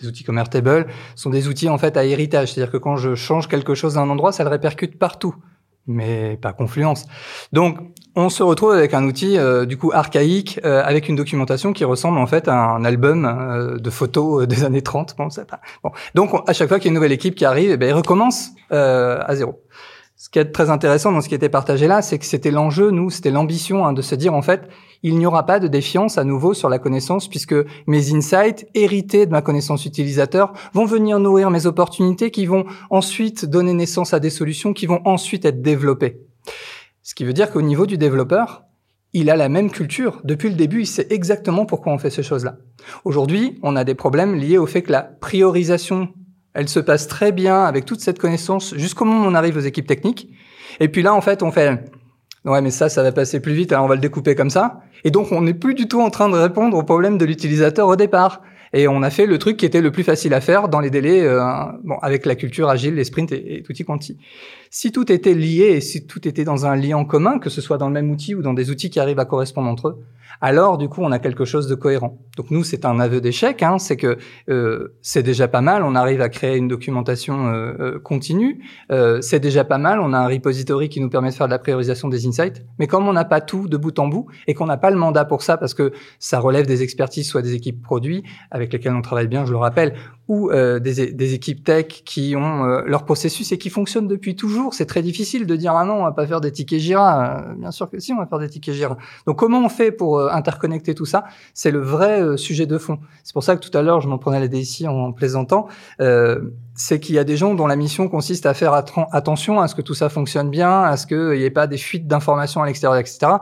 des outils comme Airtable sont des outils en fait à héritage, c'est-à-dire que quand je change quelque chose à un endroit, ça le répercute partout mais pas Confluence. Donc, on se retrouve avec un outil euh, du coup archaïque, euh, avec une documentation qui ressemble en fait à un album euh, de photos des années 30. Bon, ça, bon. Donc, à chaque fois qu'il y a une nouvelle équipe qui arrive, eh ben, il recommence à zéro. Ce qui est très intéressant dans ce qui était partagé là, c'est que c'était l'enjeu, nous, c'était l'ambition hein, de se dire en fait, il n'y aura pas de défiance à nouveau sur la connaissance puisque mes insights hérités de ma connaissance utilisateur vont venir nourrir mes opportunités qui vont ensuite donner naissance à des solutions qui vont ensuite être développées. Ce qui veut dire qu'au niveau du développeur, il a la même culture. Depuis le début, il sait exactement pourquoi on fait ces choses-là. Aujourd'hui, on a des problèmes liés au fait que la priorisation, elle se passe très bien avec toute cette connaissance jusqu'au moment où on arrive aux équipes techniques. Et puis là, en fait, on fait Ouais, mais ça, ça va passer plus vite, alors on va le découper comme ça. Et donc, on n'est plus du tout en train de répondre au problème de l'utilisateur au départ. Et on a fait le truc qui était le plus facile à faire dans les délais, euh, bon, avec la culture agile, les sprints et, et tutti quanti. Si tout était lié et si tout était dans un lien commun, que ce soit dans le même outil ou dans des outils qui arrivent à correspondre entre eux, alors du coup on a quelque chose de cohérent. Donc nous c'est un aveu d'échec, hein, c'est que euh, c'est déjà pas mal, on arrive à créer une documentation euh, euh, continue, euh, c'est déjà pas mal, on a un repository qui nous permet de faire de la priorisation des insights, mais comme on n'a pas tout de bout en bout et qu'on n'a pas le mandat pour ça parce que ça relève des expertises, soit des équipes produits avec lesquelles on travaille bien, je le rappelle, ou euh, des, des, équipes tech qui ont euh, leur processus et qui fonctionnent depuis toujours. C'est très difficile de dire ah non, on va pas faire des tickets Jira. Euh, bien sûr que si, on va faire des tickets Jira. Donc comment on fait pour interconnecter tout ça? C'est le vrai sujet de fond. C'est pour ça que tout à l'heure je m'en prenais la DSI en, en plaisantant c'est qu'il y a des gens dont la mission consiste à faire attention à ce que tout ça fonctionne bien, à ce qu'il n'y ait pas des fuites d'informations à l'extérieur, etc.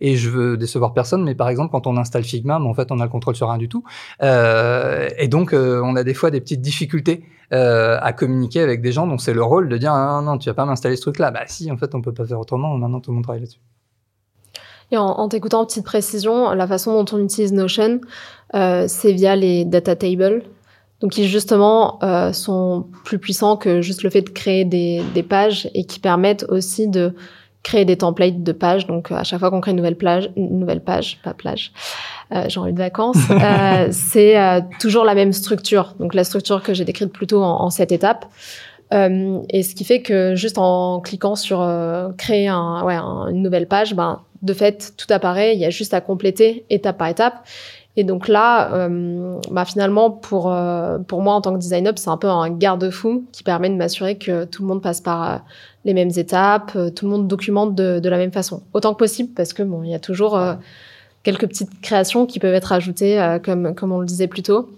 Et je veux décevoir personne, mais par exemple, quand on installe Figma, en fait, on a le contrôle sur rien du tout. Euh, et donc, euh, on a des fois des petites difficultés euh, à communiquer avec des gens dont c'est le rôle de dire ah, non, tu vas pas m'installer ce truc-là. Bah si, en fait, on peut pas faire autrement. Maintenant, tout le monde travaille là-dessus. Et en, en t'écoutant, petite précision, la façon dont on utilise Notion, euh, c'est via les data tables donc qui justement euh, sont plus puissants que juste le fait de créer des, des, pages et qui permettent aussi de créer des templates de pages. Donc à chaque fois qu'on crée une nouvelle plage, une nouvelle page, pas plage, euh, j'ai envie de vacances, euh, c'est euh, toujours la même structure. Donc la structure que j'ai décrite plutôt en, en sept étapes. Euh, et ce qui fait que juste en cliquant sur euh, créer un, ouais, une nouvelle page, ben de fait tout apparaît. Il y a juste à compléter étape par étape. Et donc là, euh, bah finalement, pour, euh, pour moi, en tant que designer, c'est un peu un garde-fou qui permet de m'assurer que tout le monde passe par euh, les mêmes étapes, tout le monde documente de, la même façon. Autant que possible, parce que bon, il y a toujours quelques petites créations qui peuvent être ajoutées, comme, comme on le disait plus tôt.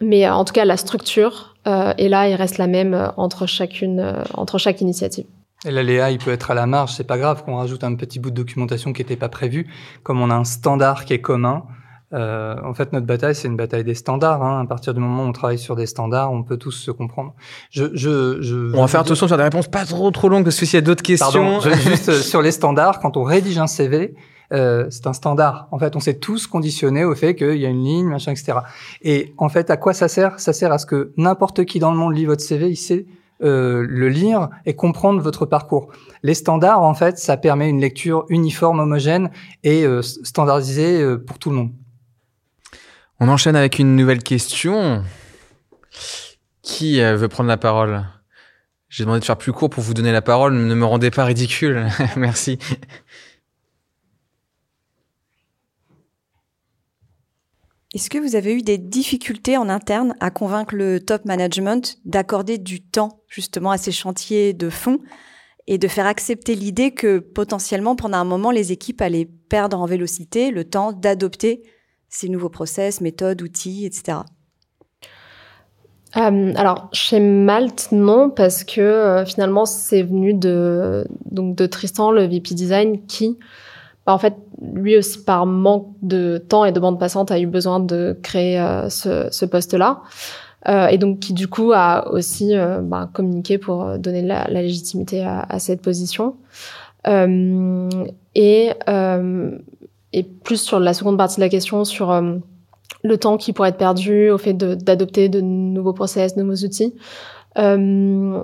Mais en tout cas, la structure est là et reste la même entre, chacune, entre chaque initiative. Et l'aléa, il peut être à la marge, c'est pas grave qu'on rajoute un petit bout de documentation qui n'était pas prévu. Comme on a un standard qui est commun, euh, en fait, notre bataille, c'est une bataille des standards. Hein. À partir du moment où on travaille sur des standards, on peut tous se comprendre. Je, je, je on va faire attention sur des réponses pas trop trop longues parce que s'il y a d'autres questions. Pardon, juste euh, sur les standards, quand on rédige un CV, euh, c'est un standard. En fait, on s'est tous conditionnés au fait qu'il y a une ligne, machin, etc. Et en fait, à quoi ça sert? Ça sert à ce que n'importe qui dans le monde lit votre CV, il sait euh, le lire et comprendre votre parcours. Les standards, en fait, ça permet une lecture uniforme, homogène et euh, standardisée euh, pour tout le monde. On enchaîne avec une nouvelle question. Qui euh, veut prendre la parole? J'ai demandé de faire plus court pour vous donner la parole. Ne me rendez pas ridicule. Merci. Est-ce que vous avez eu des difficultés en interne à convaincre le top management d'accorder du temps justement à ces chantiers de fond et de faire accepter l'idée que potentiellement pendant un moment les équipes allaient perdre en vélocité le temps d'adopter ces nouveaux process, méthodes, outils, etc. Euh, alors chez Malte non parce que euh, finalement c'est venu de donc de Tristan le VP design qui bah, en fait lui aussi par manque de temps et de bande passante a eu besoin de créer euh, ce, poste là et donc qui du coup a aussi bah, communiqué pour donner la, la légitimité à, à, cette position et et plus sur la seconde partie de la question, sur euh, le temps qui pourrait être perdu au fait d'adopter de, nouveaux process, de nouveaux outils. Euh,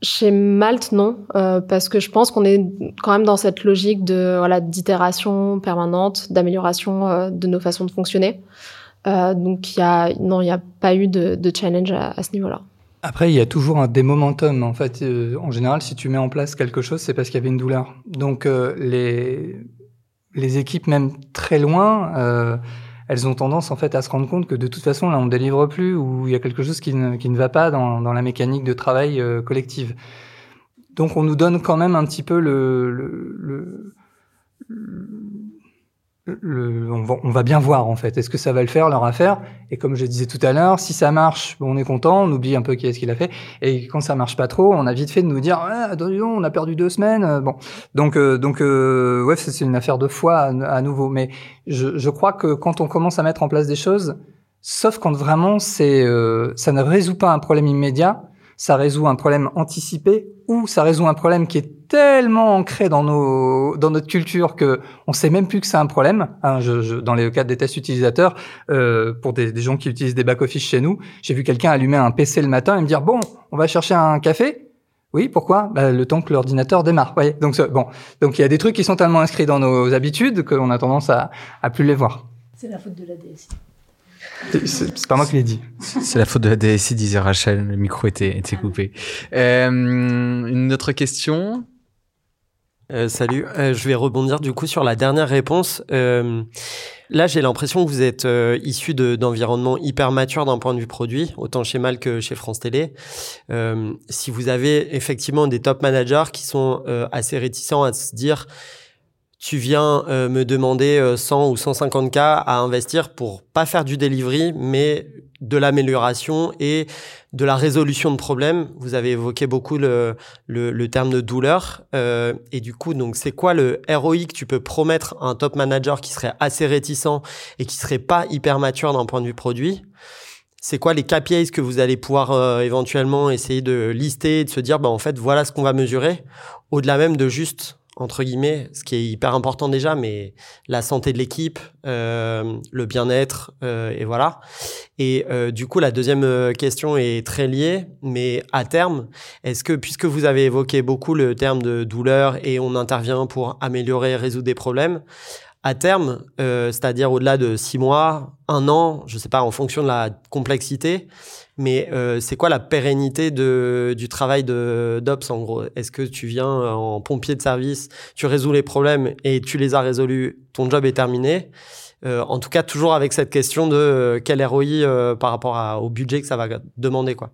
chez Malte, non, euh, parce que je pense qu'on est quand même dans cette logique de voilà d'itération permanente, d'amélioration de nos façons de fonctionner. Donc il y a non, il n'y a pas eu de, challenge à, ce niveau-là. Après, il y a toujours un des momentum. En fait, en général, si tu mets en place quelque chose, c'est parce qu'il y avait une douleur. Donc, les, les équipes, même très loin, euh, elles ont tendance en fait à se rendre compte que de toute façon, là, on ne délivre plus ou il y a quelque chose qui ne, qui ne va pas dans, dans la mécanique de travail collective. Donc, on nous donne quand même un petit peu le, le, le on, va, bien voir en fait. Est-ce que ça va le faire leur affaire? Et comme je disais tout à l'heure, si ça marche, on est content, on oublie un peu qui est-ce qu'il a fait. Et quand ça marche pas trop, on a vite fait de nous dire ah, on a perdu deux semaines. Euh, bon, donc euh, donc euh, ouais, c'est une affaire de foi à, nouveau. Mais je, je, crois que quand on commence à mettre en place des choses, sauf quand vraiment c'est euh, ça ne résout pas un problème immédiat, ça résout un problème anticipé ou ça résout un problème qui est tellement ancré dans nos dans notre culture que on sait même plus que c'est un problème. Hein, dans les cas des tests utilisateurs, euh, pour des, gens qui utilisent des back office chez nous, j'ai vu quelqu'un allumer un PC le matin et me dire bon, on va chercher un café? Oui, pourquoi? Bah, Le temps que l'ordinateur démarre. Donc bon, donc il y a des trucs qui sont tellement inscrits dans nos habitudes qu'on a tendance à, à plus les voir. C'est la faute de la DSI. C'est pas moi qui l'ai dit. C'est la faute de la DSI, disait Rachel. Le micro était, était coupé. Euh, une autre question? Euh, Salut. Euh, je vais rebondir du coup sur la dernière réponse. Euh, là, j'ai l'impression que vous êtes euh, issu d'environnements hyper matures d'un point de vue produit, autant chez Mal que chez France Télé. Euh, si vous avez effectivement des top managers qui sont assez réticents à se dire tu viens euh, me demander 100 euh, ou 150 k à investir pour pas faire du delivery, mais de l'amélioration et de la résolution de problèmes. Vous avez évoqué beaucoup le, le, terme de douleur. Euh, et du coup, donc, c'est quoi le ROI que tu peux promettre à un top manager qui serait assez réticent et qui serait pas hyper mature d'un point de vue produit? C'est quoi les KPIs que vous allez pouvoir éventuellement essayer de lister, de se dire, bah, en fait, voilà ce qu'on va mesurer, au-delà même de juste entre guillemets, ce qui est hyper important déjà, mais la santé de l'équipe, euh, le bien-être, euh, et voilà. Et euh, du coup, la deuxième question est très liée, mais à terme, est-ce que, puisque vous avez évoqué beaucoup le terme de douleur et on intervient pour améliorer, résoudre des problèmes, à terme, c'est-à-dire au-delà de six mois, un an, je sais pas, en fonction de la complexité, mais euh, c'est quoi la pérennité de, du travail de d'Ops en gros? Est-ce que tu viens en pompier de service, tu résous les problèmes et tu les as résolus, ton job est terminé? Euh, En tout cas, toujours avec cette question de euh, quel ROI euh, par rapport à, au budget que ça va demander quoi.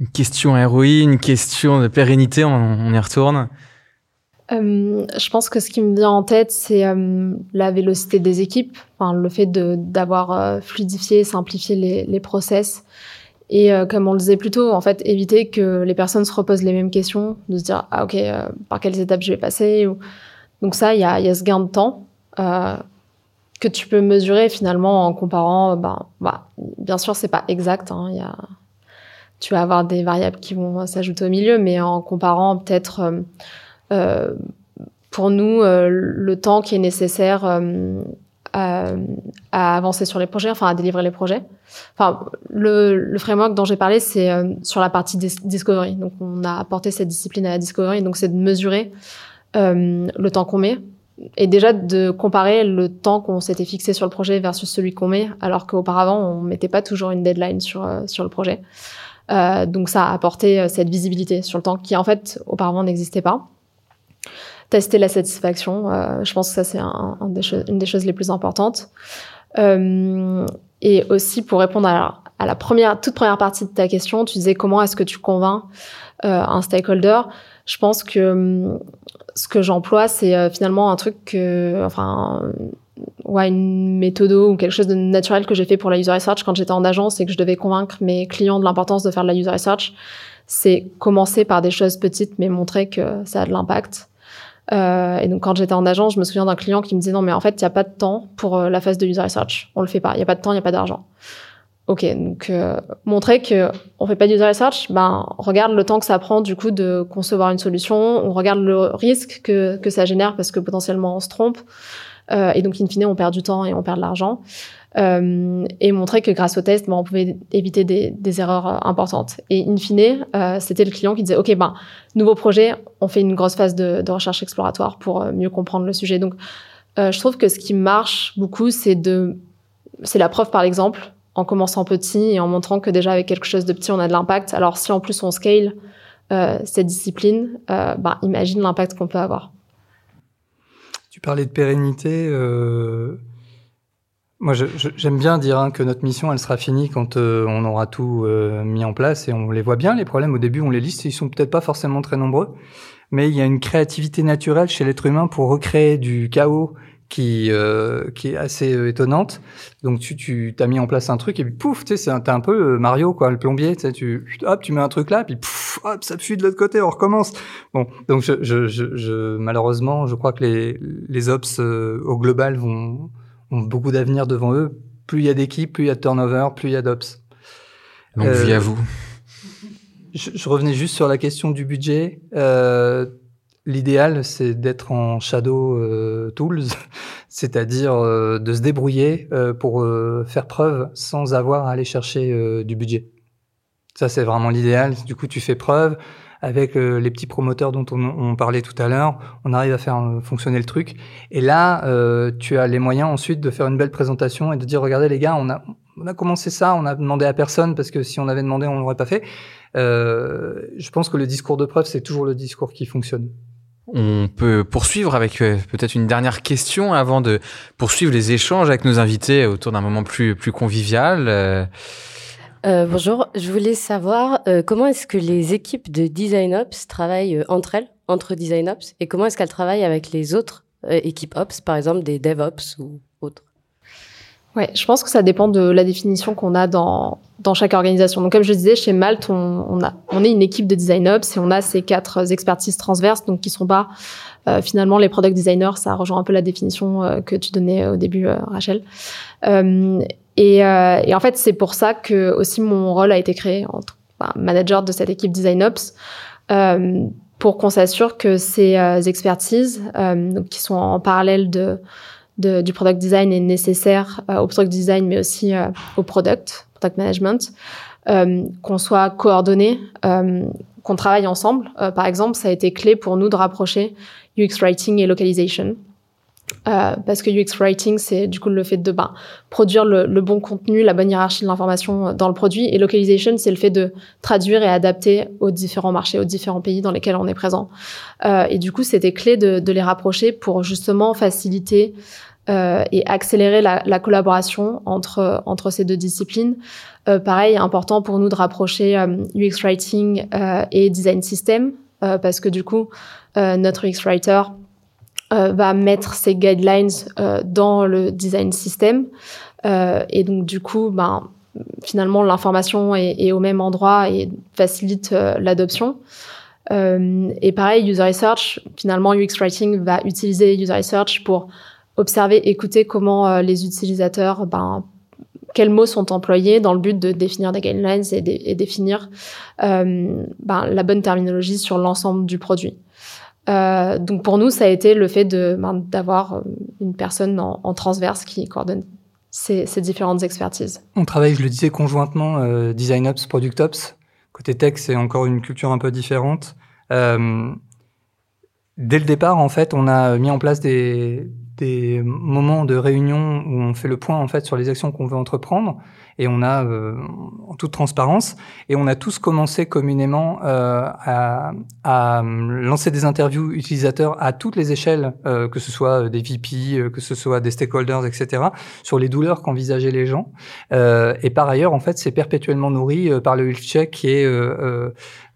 Une question ROI, une question de pérennité, on, on y retourne. Euh, je pense que ce qui me vient en tête, c'est euh, la vélocité des équipes, enfin, le fait d'avoir euh, fluidifié, simplifié les, les process. Et comme on le disait plus tôt, en fait, éviter que les personnes se reposent les mêmes questions, de se dire, ah ok, par quelles étapes je vais passer? Donc ça, il y a, ce gain de temps que tu peux mesurer finalement en comparant. Ben, bah, bien sûr, c'est pas exact. Hein, y a... Tu vas avoir des variables qui vont s'ajouter au milieu, mais en comparant peut-être pour nous, euh, le temps qui est nécessaire euh, à, avancer sur les projets, enfin à délivrer les projets. Enfin, le, framework dont j'ai parlé, c'est sur la partie discovery. Donc, on a apporté cette discipline à la discovery. Donc, c'est de mesurer euh, le temps qu'on met et déjà de comparer le temps qu'on s'était fixé sur le projet versus celui qu'on met, alors qu'auparavant, on mettait pas toujours une deadline sur, sur le projet. Euh, donc, ça a apporté cette visibilité sur le temps qui, en fait, auparavant n'existait pas tester la satisfaction. Euh, je pense que ça, c'est une des choses les plus importantes. Euh, et aussi, pour répondre à, la première, toute première partie de ta question, tu disais comment est-ce que tu convaincs euh, un stakeholder. Je pense que hum, ce que j'emploie, c'est finalement un truc que, enfin, ouais, une méthode ou quelque chose de naturel que j'ai fait pour la user research quand j'étais en agence et que je devais convaincre mes clients de l'importance de faire de la user research. C'est commencer par des choses petites, mais montrer que ça a de l'impact. Euh, et donc quand j'étais en agence, je me souviens d'un client qui me disait non mais en fait il n'y a pas de temps pour euh, la phase de user research, on le fait pas, il n'y a pas de temps, il n'y a pas d'argent. Ok, donc euh, montrer que on fait pas de user research, ben regarde le temps que ça prend du coup de concevoir une solution, on regarde le risque que que ça génère parce que potentiellement on se trompe, euh, et donc in fine on perd du temps et on perd de l'argent euh, et montrer que grâce au test, ben, on pouvait éviter des, erreurs euh, importantes. Et in fine, euh, c'était le client qui disait, OK, ben, nouveau projet, on fait une grosse phase de, de recherche exploratoire pour mieux comprendre le sujet. Donc, je trouve que ce qui marche beaucoup, c'est de, c'est la preuve par l'exemple. en commençant petit et en montrant que déjà avec quelque chose de petit, on a de l'impact. Alors si en plus on scale cette discipline, bah, imagine l'impact qu'on peut avoir. Tu parlais de pérennité. Euh... Moi, j'aime bien dire hein, que notre mission, elle sera finie quand euh, on aura tout euh, mis en place et on les voit bien. Les problèmes, au début, on les liste, ils sont peut-être pas forcément très nombreux, mais il y a une créativité naturelle chez l'être humain pour recréer du chaos qui euh, qui est assez euh, étonnante. Donc tu tu t'as mis en place un truc et puis pouf, tu sais, c'est un, peu euh, Mario quoi, le plombier, tu sais, tu hop, tu mets un truc là, puis pouf, hop, ça fuit de l'autre côté, on recommence. Bon, donc je, je, je, je malheureusement, je crois que les les ops au global vont ont beaucoup d'avenir devant eux. Plus il y a d'équipes, plus il y a de turnover, plus il y a d'ops. Donc euh, à vous. Je, je, revenais juste sur la question du budget. Euh, L'idéal, c'est d'être en shadow euh, tools, c'est-à-dire euh, de se débrouiller euh, pour faire preuve sans avoir à aller chercher du budget. Ça, c'est vraiment l'idéal. Du coup, tu fais preuve avec les petits promoteurs dont on, on parlait tout à l'heure. On arrive à faire fonctionner le truc. Et là, tu as les moyens ensuite de faire une belle présentation et de dire, regardez les gars, on a, on a commencé ça, on a demandé à personne parce que si on avait demandé, on l'aurait pas fait. je pense que le discours de preuve, c'est toujours le discours qui fonctionne. On peut poursuivre avec euh, peut-être une dernière question avant de poursuivre les échanges avec nos invités autour d'un moment plus, plus convivial. Euh, euh bonjour, je voulais savoir euh, comment est-ce que les équipes de Design Ops travaillent entre elles, entre Design Ops, et comment est-ce qu'elles travaillent avec les autres équipes Ops, par exemple des DevOps ou autres? Ouais, je pense que ça dépend de la définition qu'on a dans, dans chaque organisation. Donc, comme je disais, chez Malte, on, on, a, on est une équipe de design ops et on a ces quatre expertises transverses, donc qui sont pas euh, finalement les product designers. Ça rejoint un peu la définition euh, que tu donnais au début, euh, Rachel. Euh, et, et, en fait, c'est pour ça que aussi mon rôle a été créé en enfin, manager de cette équipe design ops. pour qu'on s'assure que ces expertises, donc, qui sont en parallèle de de, du product design est nécessaire euh, au product design, mais aussi euh, au product, product management, euh, qu'on soit coordonné, qu'on travaille ensemble. par exemple, ça a été clé pour nous de rapprocher UX writing et localization. Euh, parce que UX writing, c'est du coup le fait de ben, produire le, le, bon contenu, la bonne hiérarchie de l'information dans le produit, et localization, c'est le fait de traduire et adapter aux différents marchés, aux différents pays dans lesquels on est présent. Euh, et du coup, c'était clé de, de, les rapprocher pour justement faciliter euh, et accélérer la, la, collaboration entre entre ces deux disciplines. Euh, pareil, important pour nous de rapprocher UX writing et design system, parce que du coup, notre UX writer euh, va mettre ses guidelines euh, dans le design system. Euh, et donc, du coup, ben, finalement, l'information est, est, au même endroit et facilite l'adoption. et pareil, user research, finalement, UX Writing va utiliser user research pour observer, écouter comment les utilisateurs, ben, quels mots sont employés dans le but de définir des guidelines et, de, et définir ben, la bonne terminologie sur l'ensemble du produit. Euh, donc pour nous, ça a été le fait ben, d'avoir euh, une personne en, transverse qui coordonne ces, différentes expertises. On travaille, je le disais, conjointement euh, Design Ops, Product Ops. Côté tech, c'est encore une culture un peu différente. Dès le départ, en fait, on a mis en place des, des moments de réunion où on fait le point en fait sur les actions qu'on veut entreprendre et on a euh, en toute transparence et on a tous commencé communément euh, à, à, lancer des interviews utilisateurs à toutes les échelles, euh, que ce soit des VP, euh, que ce soit des stakeholders, etc., sur les douleurs qu'envisageaient les gens. Euh, et par ailleurs, en fait, c'est perpétuellement nourri par le health check qui est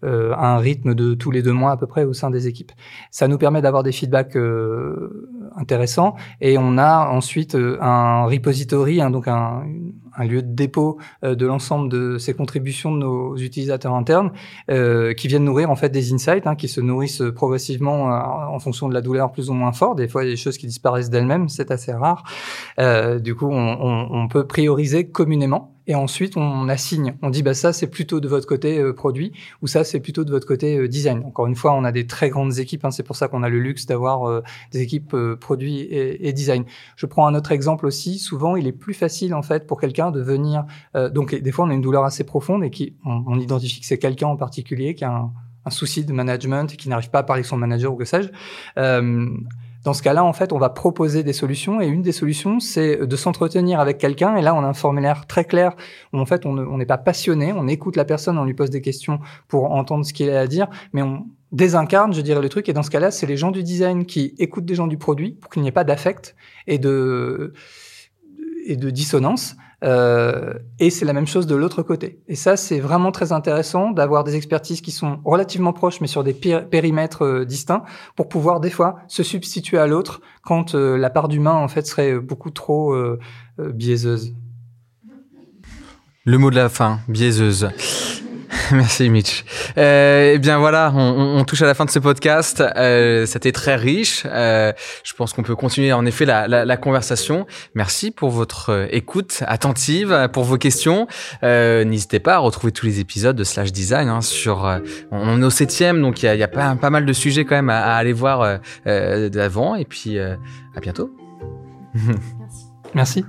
euh, à un rythme de tous les deux mois à peu près au sein des équipes. Ça nous permet d'avoir des feedbacks euh, intéressants et on a ensuite euh, un repository, hein, donc un, un, lieu de dépôt euh, de l'ensemble de ces contributions de nos utilisateurs internes euh, qui viennent nourrir en fait des insights hein, qui se nourrissent progressivement en fonction de la douleur plus ou moins forte. Des fois, il des choses qui disparaissent d'elles-mêmes, c'est assez rare. du coup, on peut prioriser communément et ensuite on assigne. On dit bah ça c'est plutôt de votre côté euh, produit ou ça c'est plutôt de votre côté euh, design. Encore une fois, on a des très grandes équipes. Hein, c'est pour ça qu'on a le luxe d'avoir euh, des équipes produits et, et, design. Je prends un autre exemple aussi. Souvent, il est plus facile en fait pour quelqu'un de venir. donc des fois, on a une douleur assez profonde et qui on, on identifie que c'est quelqu'un en particulier qui a un, un, souci de management et qui n'arrive pas à parler avec son manager ou que sais-je Dans ce cas-là, en fait, on va proposer des solutions et une des solutions, c'est de s'entretenir avec quelqu'un. Et là, on a un formulaire très clair où en fait, on n'est pas passionné, on écoute la personne, on lui pose des questions pour entendre ce qu'il a à dire, mais on désincarne, je dirais, le truc. Et dans ce cas-là, c'est les gens du design qui écoutent des gens du produit pour qu'il n'y ait pas d'affect et de et de dissonance. Euh, et c'est la même chose de l'autre côté. Et ça, c'est vraiment très intéressant d'avoir des expertises qui sont relativement proches, mais sur des périmètres euh, distincts, pour pouvoir des fois se substituer à l'autre quand euh, la part d'humain en fait serait beaucoup trop biaiseuse. Le mot de la fin, biaiseuse. Merci Mitch. Euh, eh bien voilà, on, on, touche à la fin de ce podcast. Euh, C'était très riche. Euh, je pense qu'on peut continuer en effet la, la, la, conversation. Merci pour votre euh, écoute attentive, pour vos questions. Euh, N'hésitez pas à retrouver tous les épisodes de Slash Design hein, sur. Euh, on est au septième, donc il y a, y a pas, pas, mal de sujets quand même à, à aller voir d'avant. Et puis à bientôt. Merci. Merci.